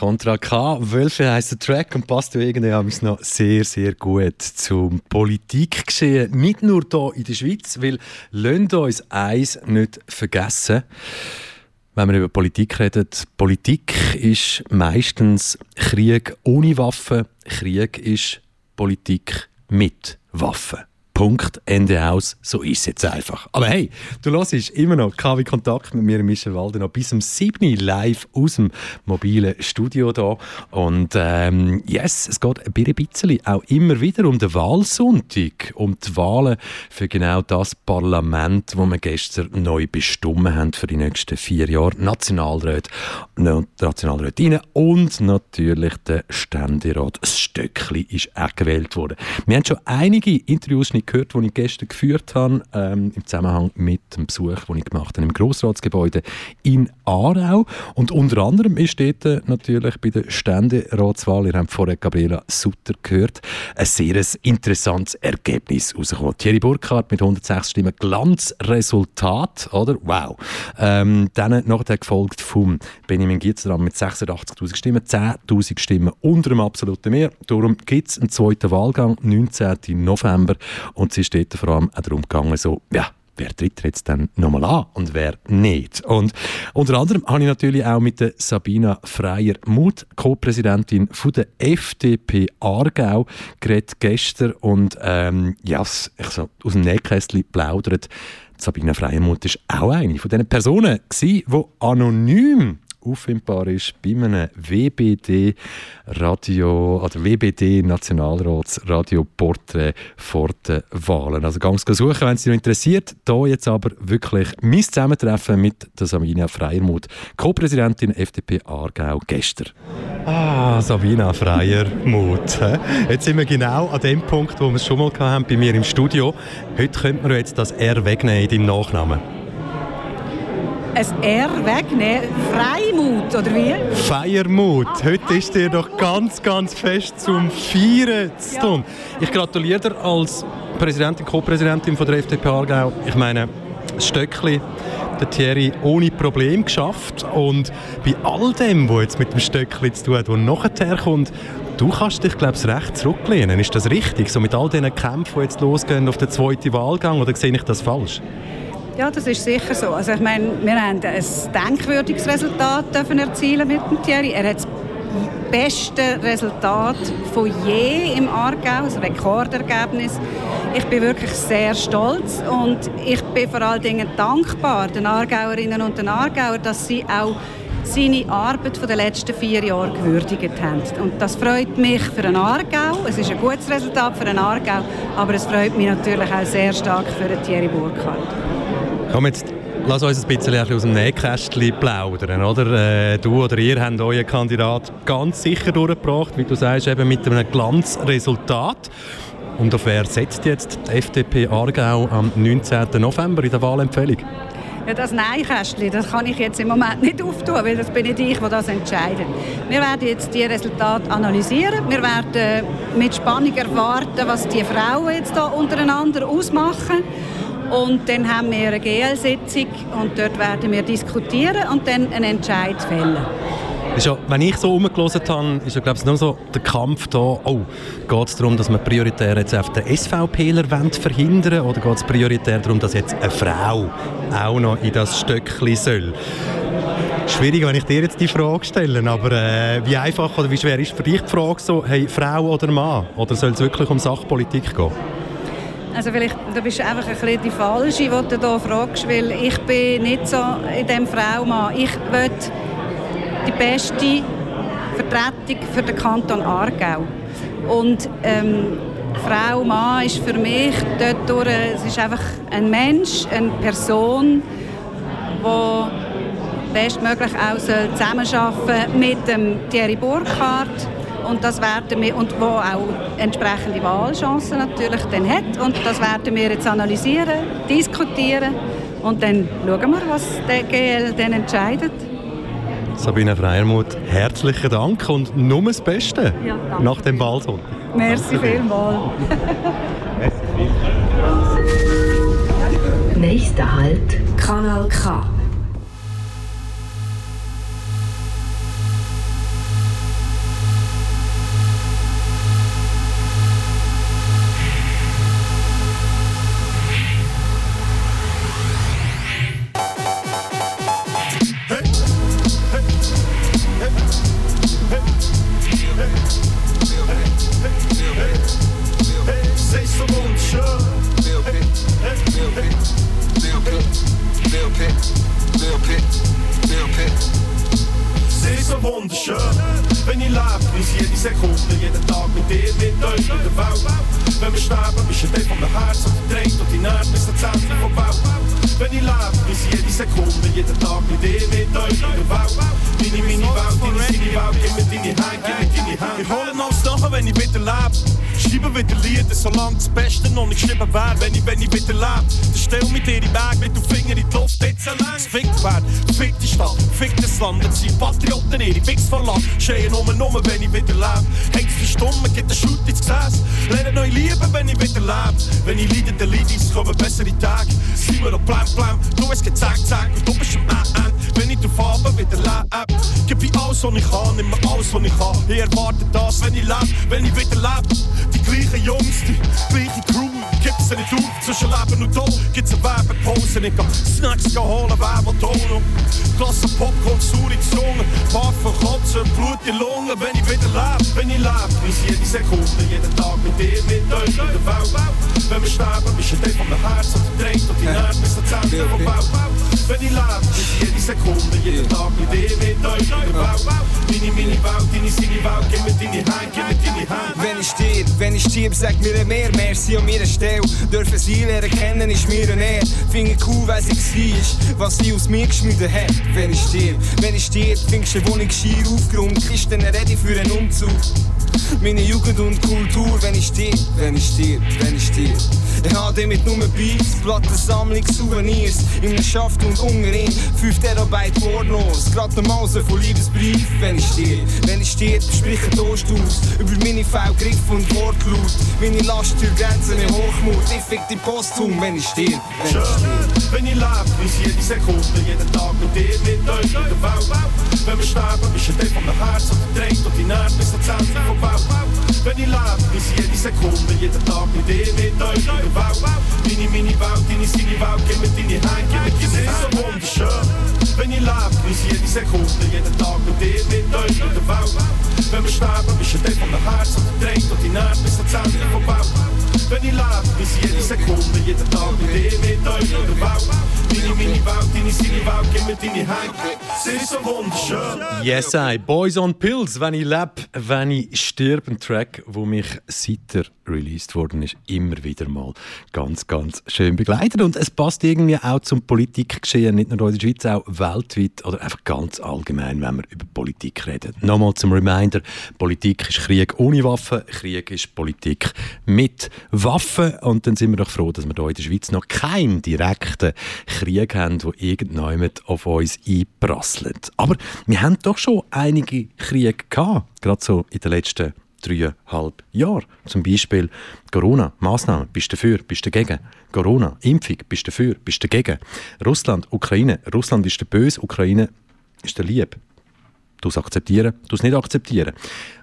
Contra K. Wölfe heisst der Track und passt irgendwie noch sehr, sehr gut zum Politikgeschehen. Nicht nur hier in der Schweiz, weil lasst uns eins nicht vergessen. Wenn wir über Politik reden, Politik ist meistens Krieg ohne Waffen, Krieg ist Politik mit Waffen. Punkt, Ende aus, so ist es jetzt einfach. Aber hey, du hörst immer noch KW Kontakt mit mir, Michel Walde, noch bis zum 7. live aus dem mobilen Studio da. Und ähm, yes, es geht ein bisschen auch immer wieder um den Wahlsonntag, um die Wahlen für genau das Parlament, wo wir gestern neu bestimmt haben für die nächsten vier Jahre. Nationalrat, Nationalrätinnen und natürlich der Ständerat. Das Stöckli ist auch gewählt worden. Wir haben schon einige Interviews nicht gehört, die ich gestern geführt habe, ähm, im Zusammenhang mit dem Besuch, den ich gemacht habe im Grossratsgebäude in Aarau. Und unter anderem ist dort äh, natürlich bei der Ständeratswahl, ihr habt vorher Gabriela Sutter gehört, ein sehr interessantes Ergebnis rausgekommen. Thierry Burkhardt mit 106 Stimmen, Glanzresultat, oder? Wow. Ähm, dann nachher gefolgt vom Benjamin Gietzeram mit 86'000 Stimmen, 10'000 Stimmen unter dem absoluten Mehr. Darum gibt es einen zweiten Wahlgang, 19. November. Und ist dort vor allem auch darum gegangen, so, ja, wer tritt jetzt dann nochmal an und wer nicht. Und unter anderem habe ich natürlich auch mit der Sabina Freier-Muth, Co-Präsidentin der FDP Aargau, geredet gestern und ähm, ja, ich so aus dem Nähkästchen plaudert. Sabina Freier-Muth war auch eine von diesen Personen, die anonym auffindbar ist bei einem WBD Radio oder WBD Nationalrats Radio Porträt vor den Wahlen. Also ganz suchen, wenn es dich noch interessiert. Da jetzt aber wirklich mein Zusammentreffen mit der Sabina Freiermuth, Co-Präsidentin FDP Aargau gestern. Ah, Sabina Freiermuth. Jetzt sind wir genau an dem Punkt, wo wir es schon mal hatten, bei mir im Studio. Heute könnte man jetzt das R wegnehmen in deinem Nachnamen ein R wegnehmen? Freimut, oder wie? Feiermut. Heute ist dir doch ganz, ganz fest zum Feiern zu tun. Ich gratuliere dir als Präsidentin, Co-Präsidentin der FDP Aargau. Ich meine, das Stöckli, der Thierry ohne Problem geschafft. Und bei all dem, was jetzt mit dem Stöckli zu tun hat, was nachher kommt, du kannst dich, glaube ich, recht zurücklehnen. Ist das richtig? So mit all diesen Kämpfen, die jetzt losgehen auf den zweiten Wahlgang, oder sehe ich das falsch? Ja, das ist sicher so. Also ich meine, wir haben ein denkwürdiges Resultat dürfen erzielen mit dem Thierry. Er hat das beste Resultat von je im Aargau, ein Rekordergebnis. Ich bin wirklich sehr stolz und ich bin vor allen Dingen dankbar den Aargauerinnen und den Aargauern, dass sie auch seine Arbeit von den letzten vier Jahren gewürdigt haben. Und das freut mich für den Aargau. Es ist ein gutes Resultat für den Aargau, aber es freut mich natürlich auch sehr stark für den Thierry Burkhardt. Komm, jetzt lass uns ein bisschen aus dem Nähkästchen plaudern, oder? Äh, du oder ihr habt euren Kandidat ganz sicher durchgebracht, wie du sagst, eben mit einem Glanzresultat. Und auf wer setzt jetzt die FDP Aargau am 19. November in der Wahlempfehlung? Ja, das Nein-Kästchen, das kann ich jetzt im Moment nicht auftun, weil das bin nicht ich, der das entscheidet. Wir werden jetzt die Resultate analysieren. Wir werden mit Spannung erwarten, was die Frauen jetzt da untereinander ausmachen. Und dann haben wir eine GL-Sitzung und dort werden wir diskutieren und dann einen Entscheid fällen. Ja, wenn ich so umgelesen habe, ist ja, glaube ich, nur so der Kampf da, oh, geht es darum, dass man prioritär jetzt auf den SVPler verhindern oder geht es prioritär darum, dass jetzt eine Frau auch noch in das Stöckchen soll? Schwierig, wenn ich dir jetzt die Frage stelle, aber äh, wie einfach oder wie schwer ist für dich die Frage so, hey, Frau oder Mann? Oder soll es wirklich um Sachpolitik gehen? Also vielleicht, du bist einfach ein bisschen die Falsche, die du hier fragst, weil ich bin nicht so in dem Frau-Mann. Ich will die beste Vertretung für den Kanton Aargau. Und ähm, Frau, Mann ist für mich dort es ist einfach ein Mensch, eine Person, die bestmöglich auch zusammenarbeiten mit dem Thierry Burkhardt und das werden wir und wo auch entsprechende Wahlchancen natürlich dann hat und das werden wir jetzt analysieren, diskutieren und dann schauen wir, was der GL dann entscheidet. Sabine Freiermuth, herzlichen Dank und nur das Beste ja, nach dem Wahlsonntag. Merci vielmals. Nächster Halt, Kanal K. rolling on Stone, wenn ich bitte lab. Ausland. sind Patrioten ihre Fix verlassen. Schreien nur, nur, wenn ich wieder lebe. Hängt verstummen, geht der Schut ins Gesäß. Lernen neu lieben, wenn ich wieder lebe. Wenn ich leide, dann leide ich, kommen bessere Tage. Sind wir noch blam, blam. Du hast gezeigt, zack, und du bist am Ende. Wenn ich drauf habe, wieder lebe. Gib ich alles, was ich kann, nimm alles, was ich kann. Ich erwarte das, wenn ich lebe, wenn ich wieder lebe. Die gleichen Jungs, die gleiche Crew. Gibt's nicht auf, zwischen Leben und Tod gibt's eine Werbepause. Ich kann Snacks holen, Werbeton. Klasse Popcorn, saure Zunge, Waffen, Kotzen, Blut in Lungen. Wenn ich wieder lebe, wenn ich lebe, ist jede Sekunde, jeden Tag mit dir, mit euch, mit der Welt. Wenn wir sterben, bist du der von mein Herz verdreht und die Nerven bis zur Zentrum vom Bau. Wenn ich lebe, ist jede Sekunde, jeden Tag mit dir, mit euch, mit der Welt. Meine, meine Welt, deine, seine Welt, gib mir deine Hand, gib mir deine Hand. Wenn ich stirb, wenn ich stirb, sag mir mehr, merci an mir Stelle. Dürfen sie lernen kennen, ist mir eine Ehre. Finde cool, weil sie war, was sie aus mir geschmiedet hat. Wenn ich stirb, wenn ich stirb, findest du eine Wohnung schier aufgeräumt, ist dann ready für einen Umzug. Meine Jugend und Kultur, wenn ich stirb, wenn ich stirb, wenn ich stirb. Ich habe mit nur Beats, Plattensammlung, Souvenirs, im Schaft und Ungerin, 5 Terabyte Pornos, grad der Mause von Liebesbrief, wenn ich stirb, wenn ich stirb, sprich ein Toast aus, über meine V-Griff und Wortlaut, meine Last durch Grenzen in Hochmut, ich fick die Post um, wenn ich stirb, wenn ich stirb. Wenn ich lebe, ist jede Sekunde, jeden Tag mit dir, mit euch, mit der Welt. Wenn wir sterben, ist ein Teil von mein Herz, und dreht und die Nerven bis zum Zentrum vom Bau. Wenn ich lebe, ist jede Sekunde, jeden Tag mit dir, mit euch, mit der Welt. Meine, meine Welt, deine, seine Welt, gib mir deine Hand, gib mir deine Hand. so wunderschön. Wenn ich lebe, genieße jede Sekunde, jeden Tag mit dir, mit euch, mit der Welt. Wenn wir sterben, bist du der von der Herz und der dreht und die Nerven bis zur Zähne verbaut. Wenn ich lebe, genieße jede Sekunde, jeden Tag mit dir, mit euch, mit der meine Welt, deine, seine Welt, gib mir deine Hand. Sie ist so wunderschön. Yes, I. Boys on Pills. Wenn ich lebe, wenn ich stirb. Ein Track, wo mich seit er released worden ist, immer wieder mal ganz, ganz schön begleitet. Und es passt irgendwie auch zum Politikgeschehen, nicht nur in der Schweiz, auch weltweit oder einfach ganz allgemein, wenn wir über Politik reden. Nochmal zum Reminder: Politik ist Krieg ohne Waffen, Krieg ist Politik mit Waffen. Und dann sind wir doch froh, dass wir hier in der Schweiz noch keinen direkten Krieg haben, der irgendjemand auf uns einprasselt. Aber wir haben doch schon einige Kriege gehabt, gerade so in den letzten dreieinhalb Jahren. Zum Beispiel Corona, Maßnahmen, bist du dafür, bist du dagegen. Corona, Impfung, bist du dafür, bist du dagegen. Russland, Ukraine, Russland ist der Böse, Ukraine ist der Lieb. Du es akzeptieren, du es nicht akzeptieren.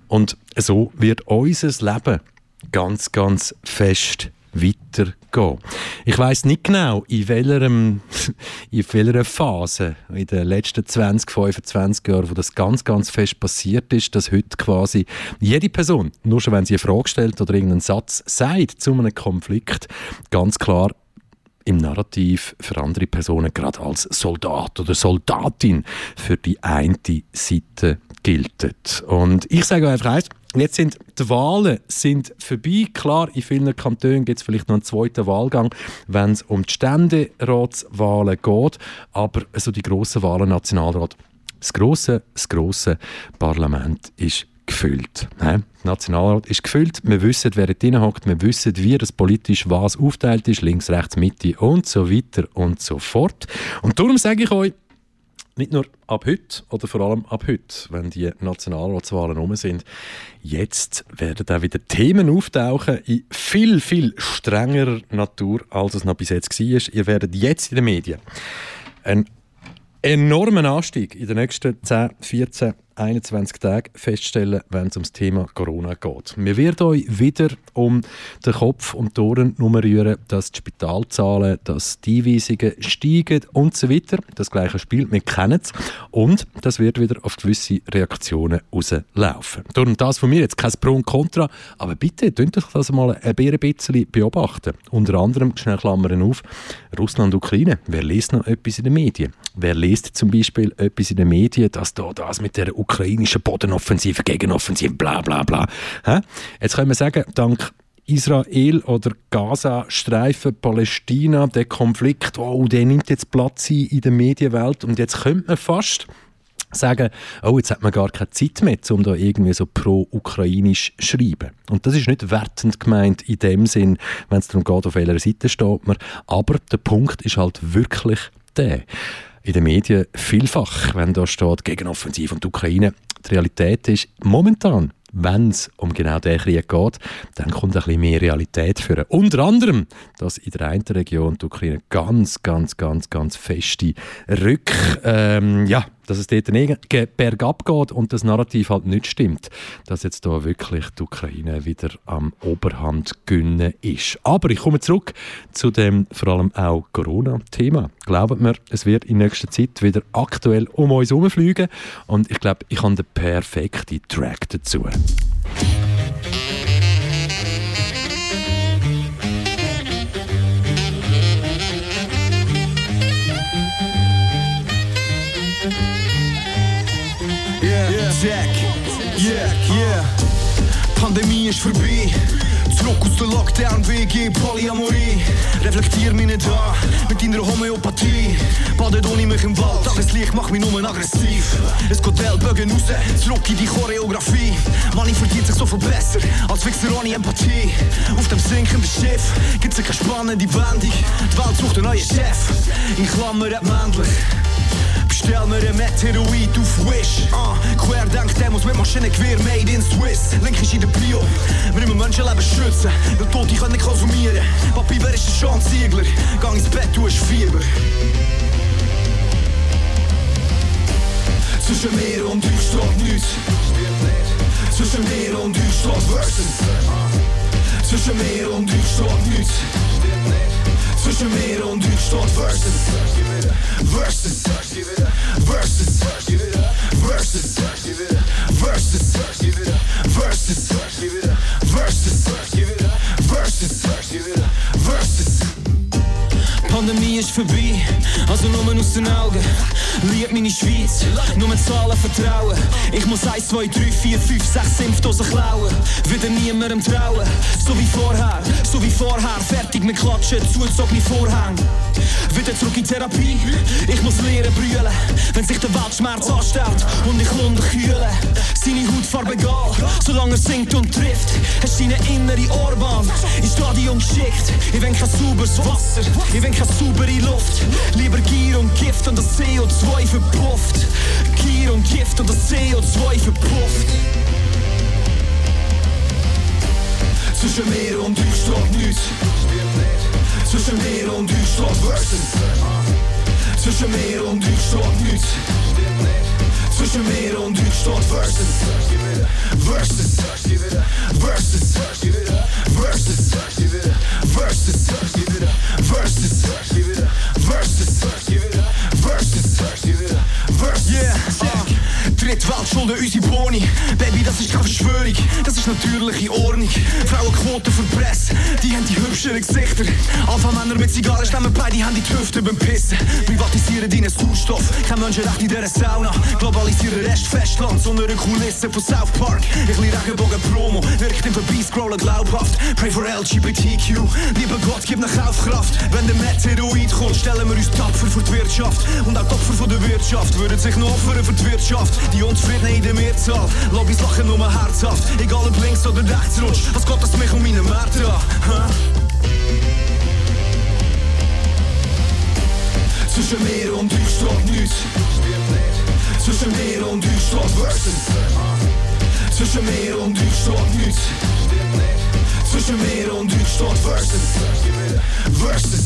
Und so wird unser Leben ganz, ganz fest weitergehen. Ich weiß nicht genau, in welcher, in welcher Phase in den letzten 20, 25 Jahren, wo das ganz, ganz fest passiert ist, dass heute quasi jede Person, nur schon wenn sie eine Frage stellt oder irgendeinen Satz sagt zu einem Konflikt, ganz klar im Narrativ für andere Personen gerade als Soldat oder Soldatin für die eine Seite gilt. Und ich sage einfach eins, Jetzt sind die Wahlen sind vorbei. Klar, in vielen Kantonen gibt es vielleicht noch einen zweiten Wahlgang, wenn es um die Ständeratswahlen geht. Aber so die grossen Wahlen, Nationalrat, das grosse, das grosse Parlament ist gefüllt. Der Nationalrat ist gefüllt. Wir wissen, wer drin hockt. Wir wissen, wie das politisch was aufteilt ist. Links, rechts, Mitte und so weiter und so fort. Und darum sage ich euch, nicht nur ab heute oder vor allem ab heute, wenn die Nationalratswahlen rum sind, jetzt werden da wieder Themen auftauchen in viel, viel strengerer Natur, als es noch bis jetzt war. Ihr werdet jetzt in den Medien einen enormen Anstieg in den nächsten 10, 14, 21 Tagen feststellen, wenn es ums Thema Corona geht. Wir werden euch wieder um den Kopf und die Ohren rühren, dass die Spitalzahlen, dass die Einweisungen steigen und so weiter. Das gleiche Spiel, wir kennen es. Und das wird wieder auf gewisse Reaktionen rauslaufen. Darum das von mir jetzt kein Pro und Contra, aber bitte, könnt euch das mal ein bisschen beobachten. Unter anderem, schnell Klammern auf, Russland, Ukraine. Wer liest noch etwas in den Medien? Wer liest zum Beispiel etwas in den Medien, dass da das mit der ukrainischen Bodenoffensive, Gegenoffensive, bla bla bla. Jetzt können wir sagen, dank Israel oder Gaza, Streifen, Palästina, der Konflikt, oh, der nimmt jetzt Platz in der Medienwelt und jetzt könnte man fast sagen, oh, jetzt hat man gar keine Zeit mehr, um da irgendwie so pro-ukrainisch zu schreiben. Und das ist nicht wertend gemeint in dem Sinn, wenn es darum geht, auf welcher Seite steht man. Aber der Punkt ist halt wirklich der in den Medien vielfach, wenn da steht Gegenoffensiv und Ukraine. Die Realität ist momentan, wenn es um genau diesen Krieg geht, dann kommt ein bisschen mehr Realität für. Unter anderem, dass in der einen Region die Ukraine ganz, ganz, ganz, ganz feste Rück, ähm, ja, dass es dort bergab geht und das Narrativ halt nicht stimmt, dass jetzt da wirklich die Ukraine wieder am Oberhand gönnen ist. Aber ich komme zurück zu dem vor allem auch Corona-Thema. Glaubt mir, es wird in nächster Zeit wieder aktuell um uns herumfliegen und ich glaube, ich habe den perfekten Track dazu. Jack, yeah, yeah. Pandemie ist vorbei. Zurück aus der Lockdown, WG, Polyamorie. Reflektier mich nicht an mit deiner Homöopathie. Badet ohne mich im Wald, Tageslicht macht mich nur aggressiv. Es geht Ellbogen raus, zurück in die Choreografie. Mann, ich verdient sich so viel besser als Wichser ohne Empathie. Auf dem sinkenden Schiff gibt's keine spannende Wendung. Die Welt sucht einen neuen Chef, in Klammern männlich. Bestell mir ein Meteorit auf Wish. Uh, Querdenk Demos mit Maschinengewehr made in Swiss. Link ist in der Bio. Wir müssen Menschenleben schützen, weil Tote können konsumieren. Papi, wer ist der Sean Ziegler? Gang ins Bett, du hast Fieber. Zwischen mir und euch steht nichts. Zwischen mir und euch steht Versus. Zwischen mir und euch steht nichts. Tussen meer onduur stond versus Versus Versus Versus Versus Versus Versus Versus Versus Pandemie ist vorbei, also nur aus den Augen. Lieb meine Schweiz, nur Zahlen vertrauen. Ich muss 1, 2, 3, 4, 5, 6 Impfdosen klauen. Wieder niemandem trauen, so wie vorher, so wie vorher. Fertig, mit klatschen, zugezogene Vorhang. Zurück in Therapie, ich muss lernen brüllen. Wenn sich der Weltschmerz anstellt und ich lunde kühle. Seine Hautfarbe egal, solange er singt und trifft. Hast deine innere Ohrbahn ins Stadion geschickt. Ich will kein sauberes Wasser, ich will keine saubere Luft. Lieber Gier und Gift und das CO2 verpufft. Gier und Gift und das CO2 verpufft. Zwischen mir und euch steht nichts. Tussen meer en duurstad versus. Tussen meer en duurstad niet. Zwischen mir und euch steht Versus. Versus. Versus. Versus. Versus. Versus. Versus. Versus. Yeah. Dritte Weltschulden, unsere Boni. Baby, das ist keine Verschwörung, das ist natürliche Ordnung. Frauenquote für die Presse, die haben die hübscheren Gesichter. Alpha-Männer mit Zigarren stemmen bei, die haben die Hüfte beim Pissen. Privatisieren deinen Sauerstoff, kein Menschenrecht in dieser Sauna. Globalisieren Rest Festland, so eine Kulisse von South Park. Ich liebe Regenbogen Promo, wirkt im Vorbeiscrollen glaubhaft. Pray for LGBTQ, lieber Gott, gib nach Kaufkraft. Wenn der Meteoroid kommt, stellen wir uns tapfer für die Wirtschaft. Und auch Opfer von der Wirtschaft würden sich noch opfern für die Wirtschaft. Die Unzufriedenen in der Mehrzahl, Lobbys lachen nur herzhaft. Egal ob links oder rechts rutscht, was geht das mich um meine Märkte an? Zwischen mir und euch steht Zwischen Meer en Duitsland worsten. Tussen Meer en Duitsland niet. Tussen Meer en Duitsland worsten. Worsten.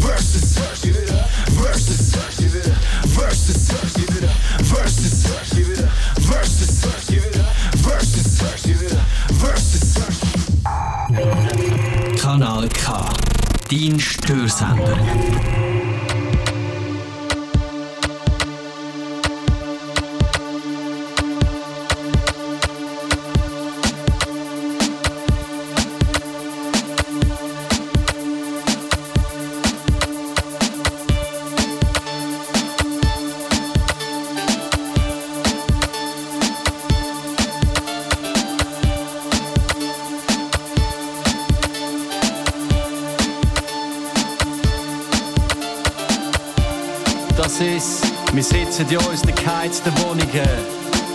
Worsten. Worsten. Worsten. Worsten. Kanal K. Dein Störsender. Sitzen in unseren geheizten Wohnungen.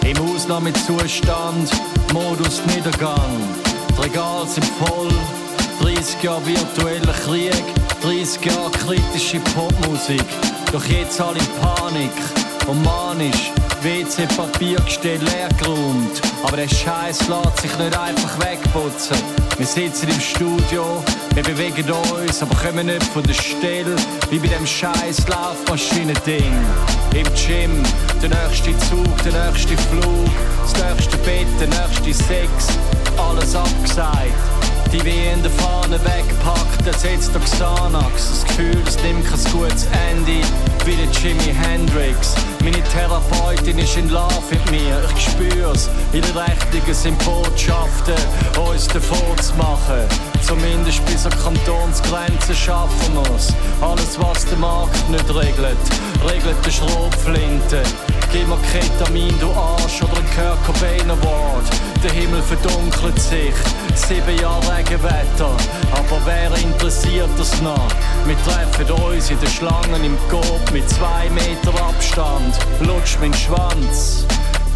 Im Ausnahmezustand, Modus Niedergang. Die Regale sind voll, 30 Jahre virtueller Krieg, 30 Jahre kritische Popmusik. Doch jetzt alle in Panik und manisch. WC-Papiergestell leer geräumt. Aber der Scheiß lässt sich nicht einfach wegputzen. Wir sitzen im Studio, wir bewegen uns, aber kommen nicht von der Stelle. Wie bei dem scheiß Laufmaschinen-Ding. Im Gym, der nächste Zug, der nächste Flug, das nächste Bett, der nächste Sex. Alles abgesagt. Die wie in der Fahne weggepackt, jetzt der Xanax. Das Gefühl, es nimmt kein gutes Ende, wie der Jimi Hendrix. Meine Therapeutin ist in Love mit mir, ich spür's. Ihre Rechnungen sind Botschaften, uns davon zu machen. Zumindest bis an Kantonsgrenzen schaffen wir's. Alles, was der Markt nicht regelt, regelt der Schrotflinte. Gib mir Ketamin, du Arsch, oder ein Kurt Award. Der Himmel verdunkelt sich, sieben Jahre Regenwetter. Aber wer interessiert das noch? Wir treffen uns in den Schlangen im Coop mit zwei Meter Abstand. Lutsch mein Schwanz.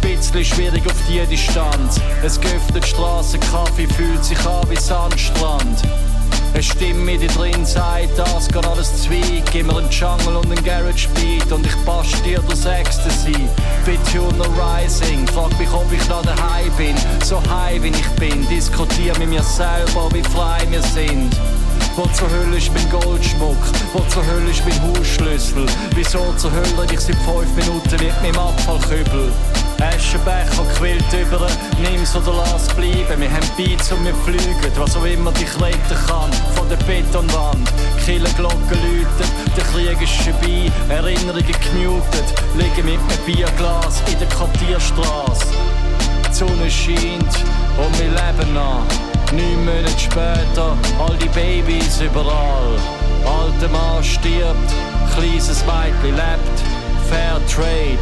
Bisschen schwierig auf die Distanz. Es geöffnet Straßenkaffee, fühlt sich an wie Sandstrand. Eine Stimme dir drin sagt, das geht alles Zweig. Gib mir einen Jungle und einen Garage Beat und ich basch dir das Ecstasy. Bituner Rising, frag mich, ob ich noch daheim bin. So high wie ich bin, diskutier mit mir selber, wie frei wir sind. Wo zur Hölle ist mein Goldschmuck? Wo zur Hölle ist mein Hausschlüssel? Wieso zur Hölle ich seit fünf Minuten mit meinem Abfallkübel? Aschenbecher quillt über, nimm's oder lass bleiben. Wir haben Beats und wir fliegen, was auch immer dich retten kann. Von der Betonwand, Killerglocken läuten, der Krieg ist vorbei, Erinnerungen gemutet. Liegen mit einem Bierglas in der Quartierstraße. Die Sonne scheint und wir leben noch. Neun Monate später, all die Babys überall. Alter Mann stirbt, kleines Weibli lebt, Fair Trade.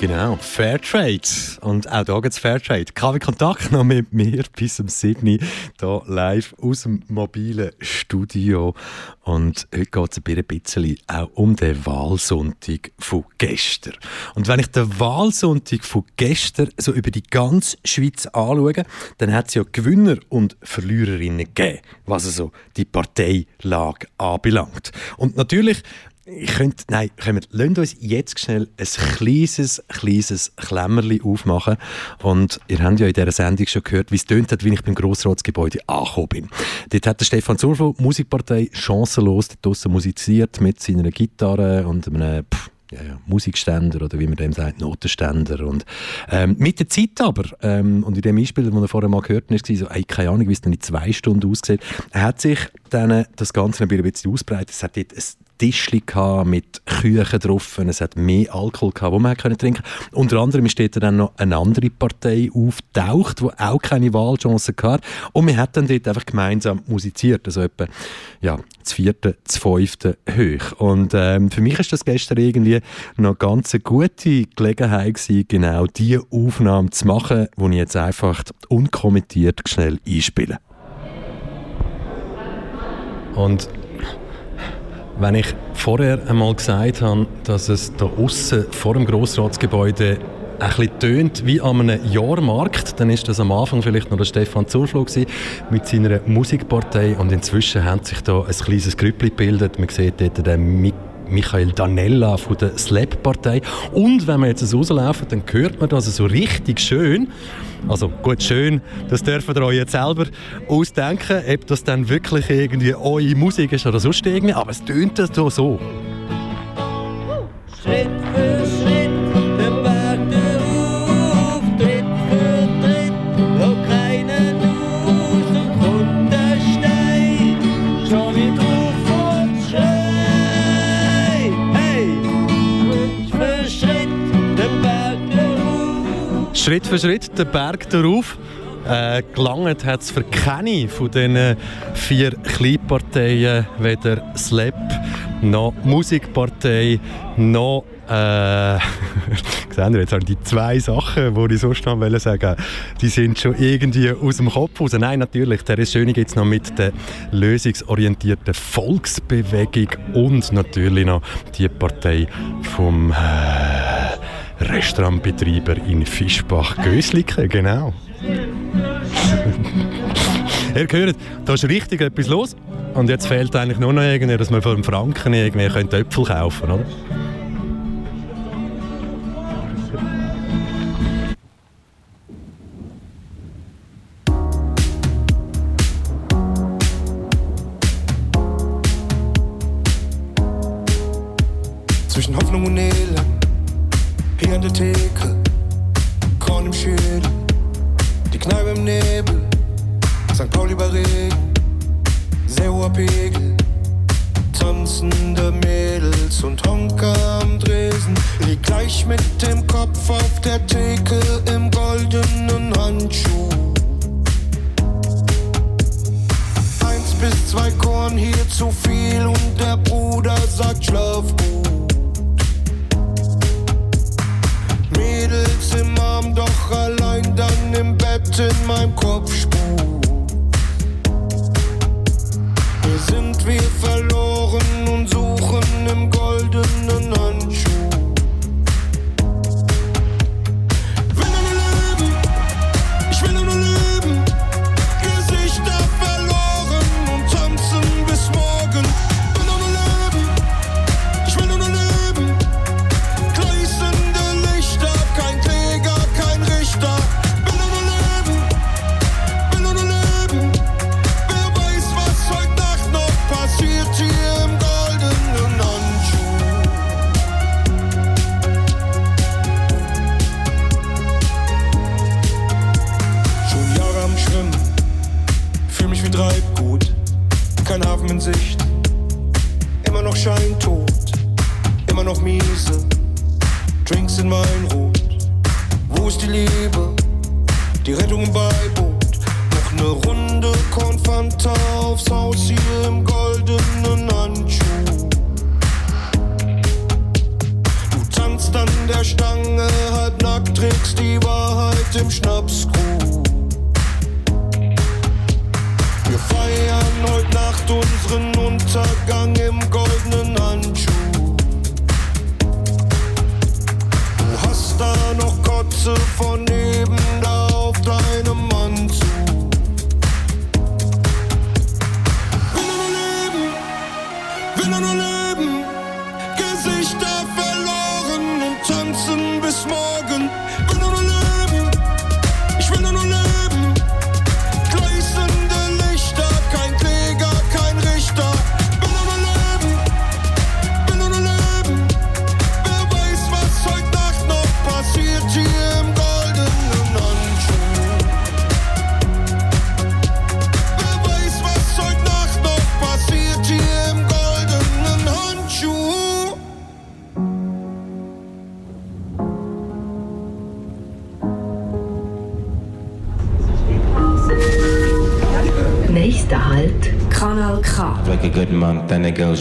Genau, Fairtrade. Und auch da gibt es Fairtrade. KW Kontakt noch mit mir bis zum 7. hier live aus dem mobilen Studio. Und heute geht es ein bisschen auch um den Wahlsonntag von gestern. Und wenn ich den Wahlsonntag von gestern so über die ganze Schweiz anschaue, dann hat es ja Gewinner und Verliererinnen gegeben, was also die Parteilage anbelangt. Und natürlich ich könnte, nein, wir, lassen uns jetzt schnell ein kleines, kleines Klemmerli aufmachen. Und ihr habt ja in dieser Sendung schon gehört, wie es tönt hat, wie ich beim Grossratsgebäude angekommen bin. Dort hat der Stefan Zurflo, Musikpartei, chancenlos draussen musiziert mit seiner Gitarre und einem, pff, ja, Musikständer oder wie man dem sagt, Notenständer. Und, ähm, mit der Zeit aber, ähm, und in dem Einspiel, das wir vorher mal gehört haben, war so, ey, keine Ahnung, wie es dann in zwei Stunden aussieht, hat sich dann das Ganze ein bisschen ausbreitet. Es hat dort ein Tischli mit Küchen drauf. Es hat mehr Alkohol gehabt, wo man trinken Unter anderem steht dann noch eine andere Partei auftaucht, die auch keine Wahlchance hatte. Und wir haben dann dort einfach gemeinsam musiziert. Also etwa, ja, das vierte, das fünfte hoch. Und ähm, für mich ist das gestern irgendwie noch ganz eine gute Gelegenheit gewesen, genau diese Aufnahme zu machen, die ich jetzt einfach unkommentiert schnell einspiele. Und wenn ich vorher einmal gesagt habe, dass es da außen vor dem Grossratsgebäude ein bisschen tönt wie an einem Jahrmarkt, dann ist das am Anfang vielleicht noch der Stefan Zurflo mit seiner Musikpartei und inzwischen hat sich da ein kleines Grüppli gebildet. Man sieht dort den Mik Michael Danella von der Slap-Partei. Und wenn wir jetzt rauslaufen, dann hört man das so richtig schön. Also gut, schön, das dürfen ihr euch jetzt selber ausdenken, ob das dann wirklich irgendwie eure Musik ist oder sonst irgendwie, aber es tönt so. Schritt für Schritt für Schritt den Berg darauf. Äh, gelangt hat es für keine von diesen vier Kleinparteien, weder Slap noch Musikpartei noch äh, sehen jetzt haben die zwei Sachen, die ich sonst noch sagen die sind schon irgendwie aus dem Kopf raus. Nein, natürlich, der ist Schöne jetzt noch mit der lösungsorientierten Volksbewegung und natürlich noch die Partei vom äh, Restaurantbetreiber in Fischbach-Gösliken, genau. Ihr hört, da ist richtig etwas los. Und jetzt fehlt eigentlich nur noch irgendwie, dass man einen Franken irgendwie Äpfel kaufen könnte, oder?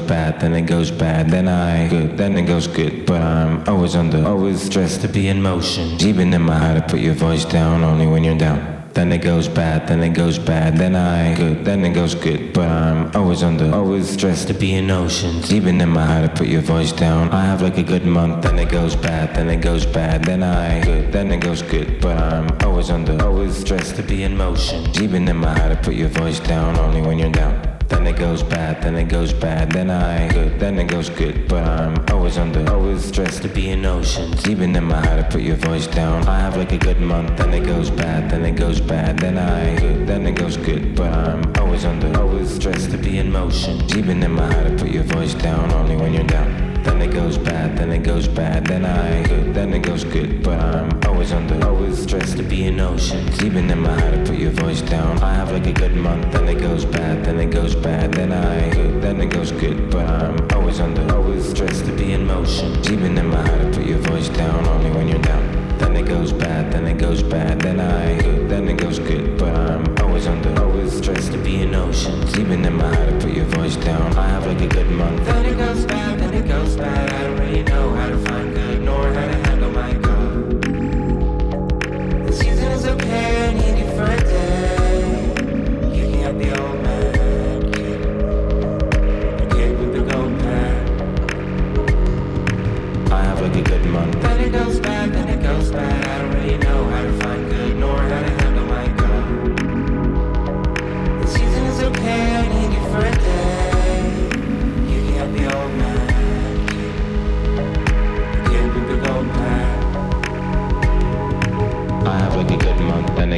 Bad, then it goes bad, then I good, then it goes good. But I'm always under, always stressed to be in motion. Even in my heart, I put your voice down only when you're down. Then it goes bad, then it goes bad, then I good, then it goes good. But I'm always under, always stressed to be in oceans. Even in my how to put your voice down. I have like a good month, then it goes bad, then it goes bad, then I good, then it goes good. But I'm always under, always stressed to be in motion. Even in my heart, I put your voice down only when you're down. Then it goes bad, then it goes bad, then I good, then it goes good. But I'm always under, always stressed to be in oceans. Even in my how to put your voice down. I have like a good month, then it goes bad, then it goes bad, then I good, then it goes good. But I'm always under, always stressed to be in motion. Even in my how to put your voice down only when you're down. Then it goes bad, then it goes bad, then I good, then it goes good. But I'm always under, always stressed to be in oceans. Even in my how to put your voice down. I have like a good month, then it goes bad, then it goes bad, then I good, then it goes good. But I'm always under, always stressed to be in motion. Even in my how to put your voice down only when you're down. Then it goes bad, then it goes bad, then I good, then it goes good. But I'm always under, always stressed to be in oceans. Even in my how to put your voice down. I have like a good month. Then it goes bad, then it goes bad. I don't really know how to find good nor how to handle my good.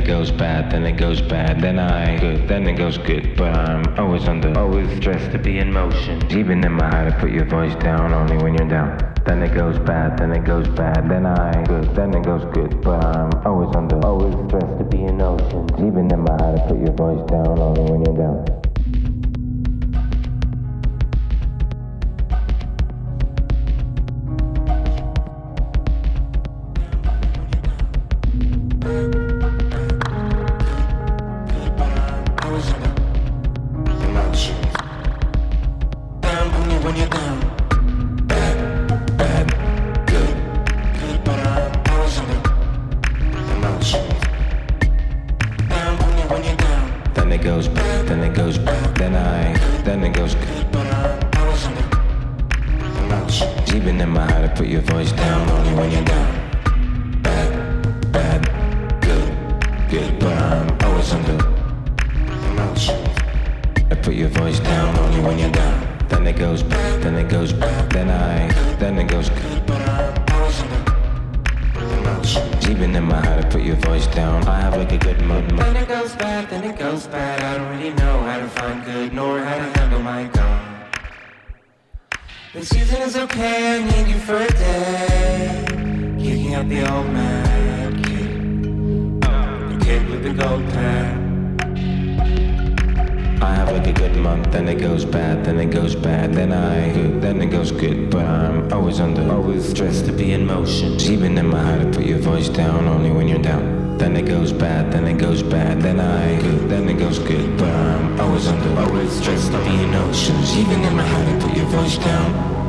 It goes bad, then it goes bad, then I good, then it goes good. But I'm always under, always stressed to be in motion. Even in my how to put your voice down only when you're down. Then it goes bad, then it goes bad, then I good, then it goes good. But I'm always under, always stressed to be in motion. Even in my how to put your voice down only when you're. Down stressed out on your notions Even in my head I put your voice down.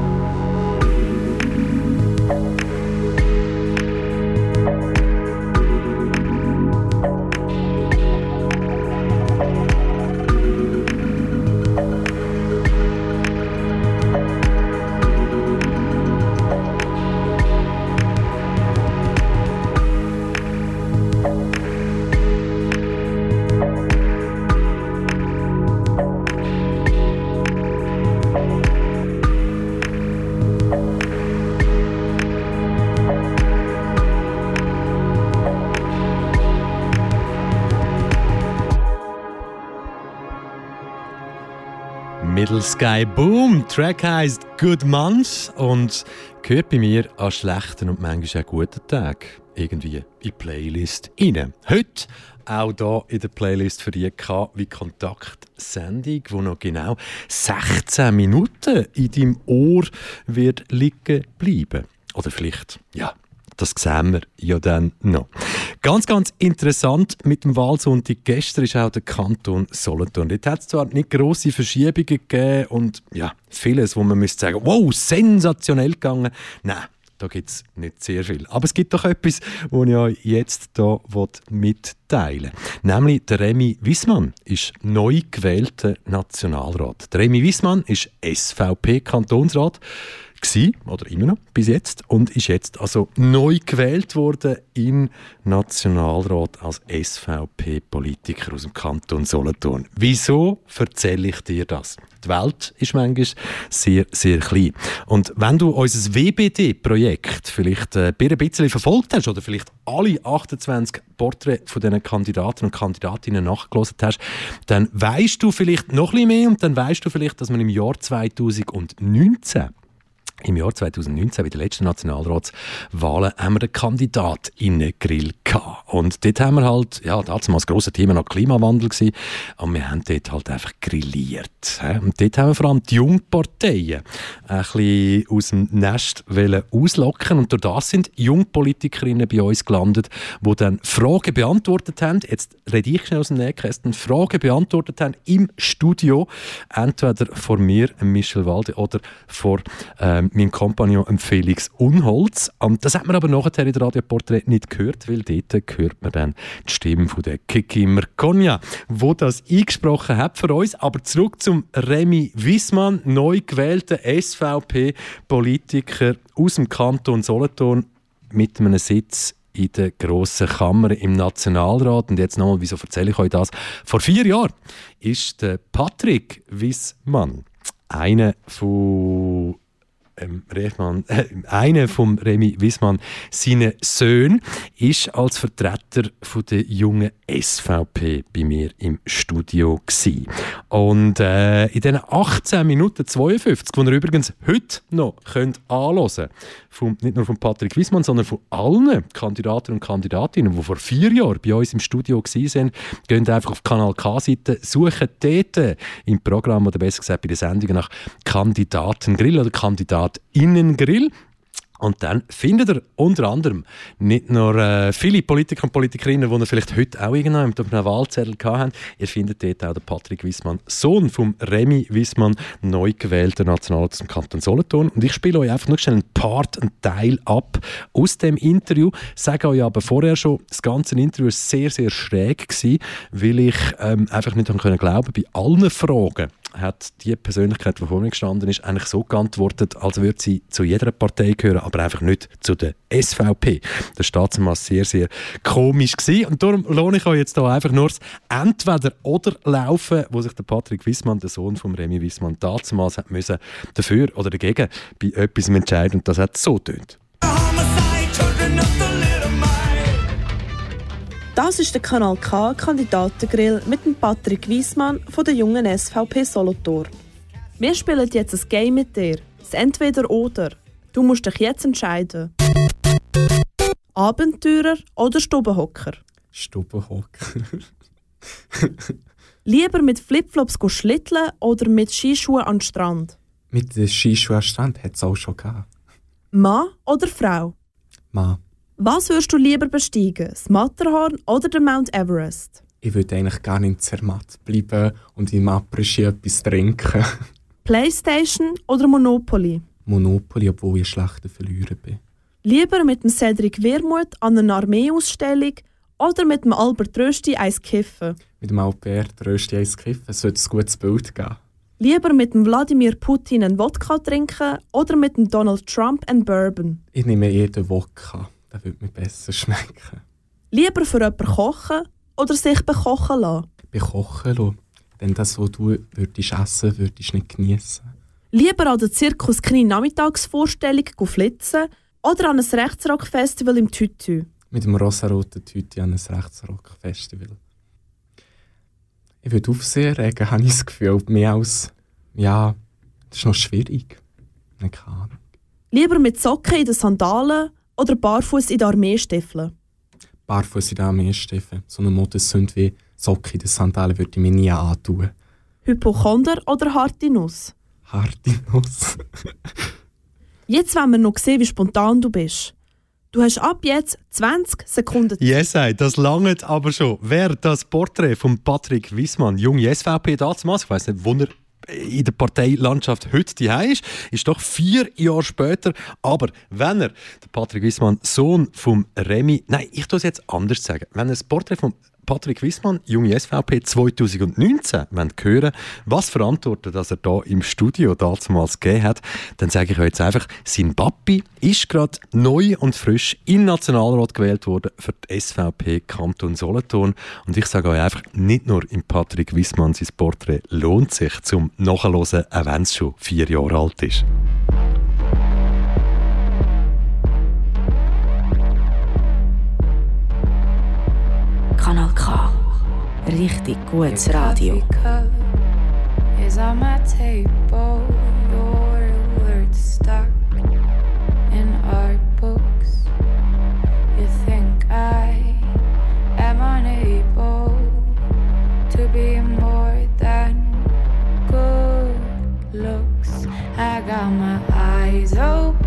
Sky Boom. Track heißt Good Month und gehört bei mir an schlechten und manchmal auch guten Tagen irgendwie in die Playlist rein. Heute auch hier in der Playlist für die wie Kontaktsendung, wo noch genau 16 Minuten in deinem Ohr wird liegen bleiben. Oder vielleicht, ja, das sehen wir ja dann noch. Ganz, ganz interessant mit dem Wahlsonntag. Gestern ist auch der Kanton Solothurn. Dort hat es zwar nicht grosse Verschiebungen gegeben und ja, vieles, wo man müsste sagen, wow, sensationell gegangen. Nein, da gibt es nicht sehr viel. Aber es gibt doch etwas, das ich euch jetzt hier mitteilen will. Nämlich der Remy Wissmann ist neu gewählter Nationalrat. Der Remy Wissmann ist SVP-Kantonsrat gewesen, oder immer noch bis jetzt und ist jetzt also neu gewählt worden im Nationalrat als SVP-Politiker aus dem Kanton Solothurn. Wieso erzähle ich dir das? Die Welt ist manchmal sehr, sehr klein. Und wenn du unser WBD-Projekt vielleicht äh, ein bisschen verfolgt hast oder vielleicht alle 28 Porträts von diesen Kandidaten und Kandidatinnen nachgelesen hast, dann weißt du vielleicht noch ein bisschen mehr und dann weißt du vielleicht, dass man im Jahr 2019 im Jahr 2019, bei den letzten Nationalratswahlen, haben wir den Kandidatinnengrill gehabt. Und dort haben wir halt, ja, damals das grosse Thema noch Klimawandel gewesen, und wir haben dort halt einfach grilliert. Und dort haben wir vor allem die Jungparteien ein bisschen aus dem Nest auslocken und durch das sind Jungpolitikerinnen bei uns gelandet, die dann Fragen beantwortet haben, jetzt rede ich schnell aus dem Nähkästchen, Fragen beantwortet haben im Studio, entweder vor mir, Michel Walde, oder vor ähm, mein Kompagnon Felix Unholz. Und das hat man aber nachher in der Radioporträt nicht gehört, weil dort hört man dann die Stimme von der Kiki Merconia, wo das eingesprochen hat für uns. Aber zurück zum Remy Wissmann, neu gewählter SVP-Politiker aus dem Kanton Solothurn mit einem Sitz in der grossen Kammer im Nationalrat. Und jetzt nochmal, wieso erzähle ich euch das? Vor vier Jahren ist der Patrick Wissmann einer von ähm, Rehmann, äh, einer von Remy Wiesmann, seine Söhne, ist als Vertreter von der jungen SVP bei mir im Studio gewesen. Und äh, in diesen 18 Minuten 52, die ihr übrigens heute noch könnt anhören könnt, nicht nur von Patrick Wiesmann, sondern von allen Kandidaten und Kandidatinnen, die vor vier Jahren bei uns im Studio waren, geht einfach auf Kanal K-Seite, suchen dort im Programm oder besser gesagt bei den Sendungen nach Kandidatengrill oder Kandidatinnengrill. Und dann findet ihr unter anderem nicht nur äh, viele Politiker und Politikerinnen, die ihr vielleicht heute auch irgendwann auf einem Wahlzettel hatten. Ihr findet dort auch den Patrick Wissmann, Sohn von Remy Wissmann, neu gewählter Nationalrat im Kanton Solothurn. Und ich spiele euch einfach nur schnell einen Part, einen Teil ab aus dem Interview. Sage euch aber vorher schon, das ganze Interview war sehr, sehr schräg, gewesen, weil ich ähm, einfach nicht glauben konnte, bei allen Fragen hat die Persönlichkeit, die vor mir gestanden ist, eigentlich so geantwortet, als würde sie zu jeder Partei gehören, aber einfach nicht zu der SVP. Das war damals sehr, sehr komisch gewesen. Und darum lohne ich euch jetzt hier einfach nur das Entweder-Oder laufen, wo sich der Patrick Wissmann, der Sohn von Remy Wissmann, damals hat müssen dafür oder dagegen bei etwas entscheiden und das hat so tönt. Das ist der Kanal K Kandidatengrill mit dem Patrick Wiesmann von der jungen SVP Solothurn. Wir spielen jetzt ein Game mit dir. Das Entweder-Oder. Du musst dich jetzt entscheiden. Abenteurer oder Stubenhocker? Stubenhocker. Lieber mit Flipflops schlitteln oder mit Skischuhen an den Strand? Mit den Skischuhen am Strand hat es auch schon gegeben. Mann oder Frau? Mann, Was würdest du lieber besteigen? Das Matterhorn oder den Mount Everest? ich würde eigentlich gar nicht in Zermatt bleiben und im Après-Ski etwas trinken. Playstation oder Monopoly? Monopoly, obwohl ich ein schlechter Verlierer bin. Lieber mit dem Cedric Wermuth an einer Armeeausstellung oder mit dem Albert Rösti eins kiffen? Mit dem Albert Rösti eins kiffen, es sollte ein gutes Bild geben. Lieber mit dem Wladimir Putin einen Wodka trinken oder mit dem Donald Trump einen Bourbon? Ich nehme eher den Wodka, der würde mir besser schmecken. Lieber für jemanden kochen oder sich bekochen lassen? Bekochen lassen. Denn das, was du würdest essen würdest nicht genießen. Lieber an der Zirkus Knie Nachmittagsvorstellung flitzen oder an ein Rechtsrock-Festival im Tütü? Mit dem rosaroten Tüte an ein Rechtsrock-Festival. Ich würde Aufsehen regen, habe ich das Gefühl. Mehr als, ja, das ist noch schwierig. Keine Ahnung. Lieber mit Socken in den Sandalen oder barfuß in den Armeestiefeln? Barfuß in den Armeestiefeln. So eine Modesünde wie Socken in den Sandalen würde ich mir nie antun. Hypochonder oder harte Nuss? Harte Nuss. Jetzt wollen wir noch sehen, wie spontan du bist. Du hast ab jetzt 20 Sekunden Yes, ey, das langt aber schon. Wer das Porträt von Patrick Wissmann, junge SVP damals, ich weiß nicht, wo er in der Parteilandschaft heute die ist, ist doch vier Jahre später. Aber wenn er, der Patrick Wissmann, Sohn vom Remy, nein, ich tue es jetzt anders sagen. Wenn er das Porträt von Patrick Wissmann, junge SVP 2019, wollt hören, was für Antworten dass er da im Studio damals gegeben hat, dann sage ich euch jetzt einfach, sein Papi ist gerade neu und frisch in Nationalrat gewählt worden für die SVP Kanton Solothurn. Und ich sage euch einfach, nicht nur im Patrick Wissmann sein Porträt lohnt sich zum Nachhören, auch wenn es schon vier Jahre alt ist. Kanal K. Richtig gutes Radio. Is on my table, your words stuck in art books. You think I am unable to be more than good looks. I got my eyes open,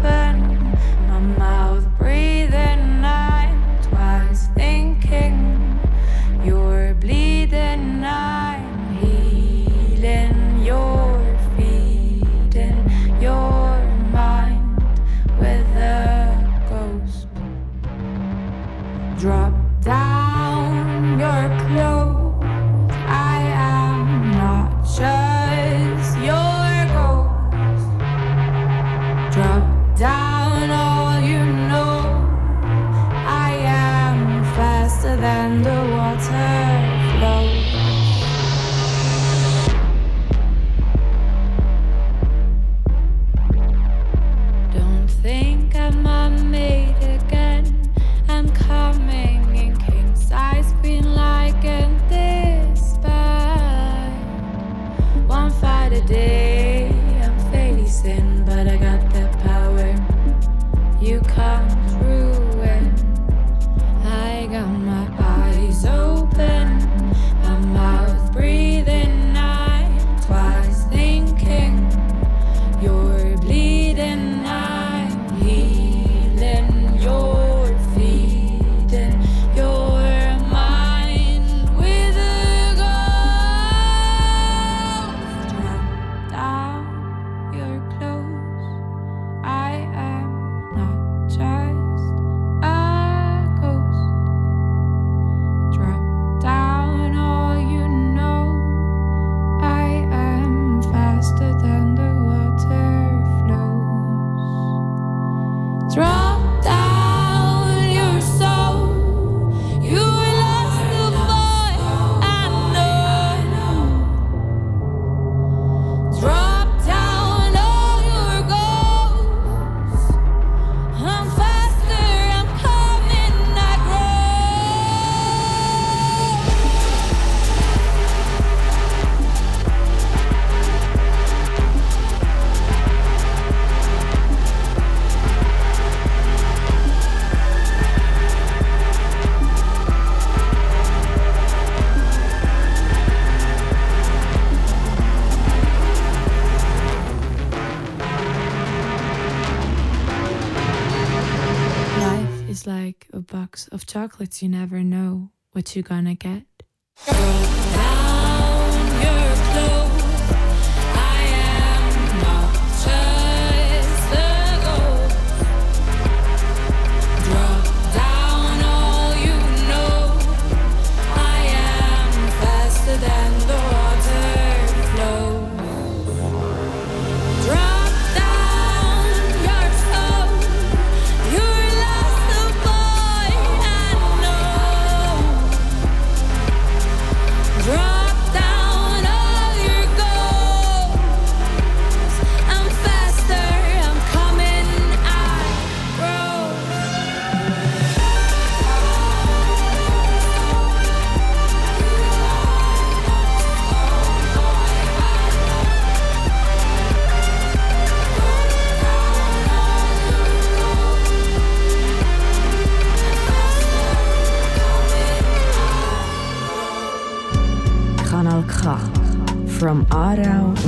chocolates. You never know what you're gonna get.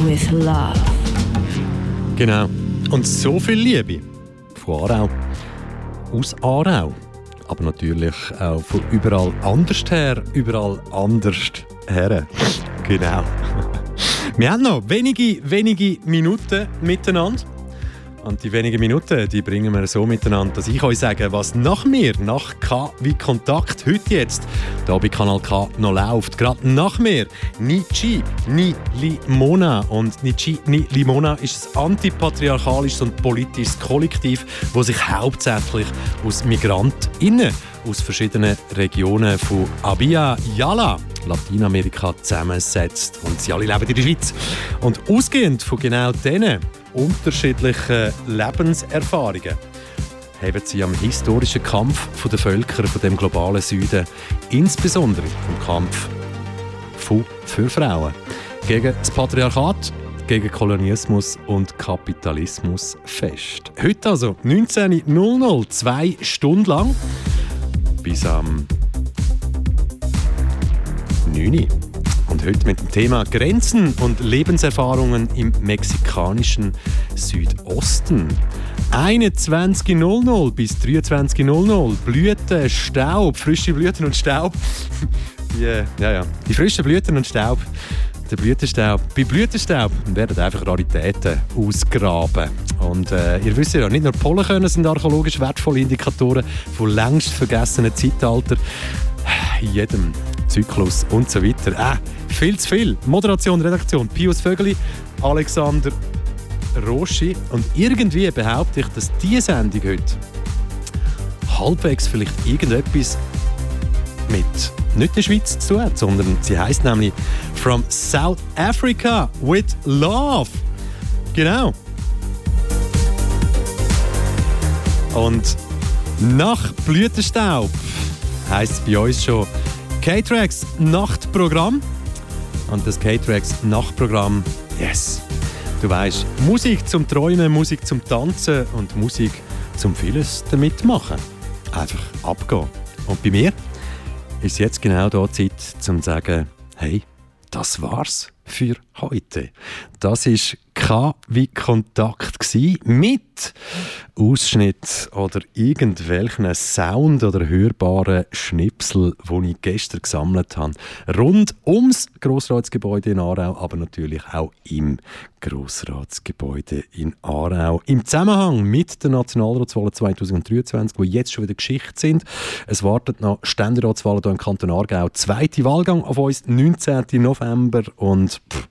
With Love. Genau. Und so viel Liebe von Aarau. Aus Aarau. Aber natürlich auch von überall anders her, überall anders her. Genau. Wir haben noch wenige, wenige Minuten miteinander. Und die wenigen Minuten, die bringen wir so miteinander, dass ich euch sage, was nach mir, nach K wie Kontakt, heute jetzt, da bei Kanal K noch läuft. Gerade nach mir, Nichi, Ni Limona. Und Nichi, Ni Limona ist ein antipatriarchalisches und politisches Kollektiv, das sich hauptsächlich aus MigrantInnen aus verschiedenen Regionen von Abya Yala, Lateinamerika, zusammensetzt. Und sie alle leben in der Schweiz. Und ausgehend von genau diesen unterschiedlichen Lebenserfahrungen haben sie am historischen Kampf der Völker von dem globalen Süden, insbesondere vom Kampf für Frauen, gegen das Patriarchat, gegen Kolonialismus und Kapitalismus fest. Heute also 19.00, zwei Stunden lang, bis am 9. Uhr. Und heute mit dem Thema Grenzen und Lebenserfahrungen im mexikanischen Südosten. 21.00 bis 23.00 Blüten, Staub, frische Blüten und Staub. Die, äh, ja, ja. die frischen Blüten und Staub, der Blütenstaub. Bei Blütenstaub werden einfach Raritäten ausgraben. Und äh, ihr wisst ja, nicht nur Pollenkörner sind archäologisch wertvolle Indikatoren von längst vergessenen Zeitaltern. In jedem Zyklus und so weiter. Äh, viel zu viel. Moderation, Redaktion, Pius Vögeli, Alexander Roschi. Und irgendwie behaupte ich, dass diese Sendung heute halbwegs vielleicht irgendetwas mit nicht der Schweiz zu tun sondern sie heißt nämlich From South Africa with Love. Genau. Und nach Blütenstaub heißt es bei uns schon K-Tracks Nachtprogramm. Und das K-Tracks Nachtprogramm, yes. Du weißt, Musik zum Träumen, Musik zum Tanzen und Musik zum vieles damit machen. Einfach abgehen. Und bei mir ist jetzt genau da Zeit, zum zu sagen, hey, das war's für heute. Das ist K wie Kontakt gsi mit Ausschnitt oder irgendwelchen Sound oder hörbaren Schnipsel, die ich gestern gesammelt habe. Rund ums Grossratsgebäude in Aarau, aber natürlich auch im Grossratsgebäude in Aarau. Im Zusammenhang mit der Nationalratswahl 2023, die jetzt schon wieder Geschichte sind. Es wartet noch Ständeratswahlen hier im Kanton Aargau. Zweite Wahlgang auf uns, 19. November und pff,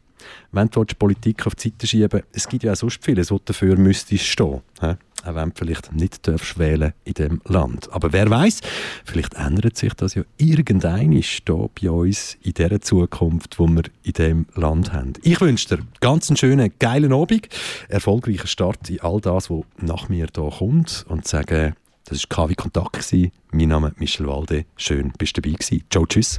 wenn du willst, Politik auf die Seite schieben es gibt ja auch sonst vieles, was dafür müsstest stehen. He? Auch wenn du vielleicht nicht darfst wählen in diesem Land. Aber wer weiß, vielleicht ändert sich das ja irgendeinisch hier bei uns in dieser Zukunft, wo wir in diesem Land haben. Ich wünsche dir ganz einen schönen, geilen Abend, erfolgreichen Start in all das, was nach mir hier kommt und sage, das war KW Kontakt. Mein Name ist Michel Walde. Schön, bist du dabei gewesen. Ciao, tschüss.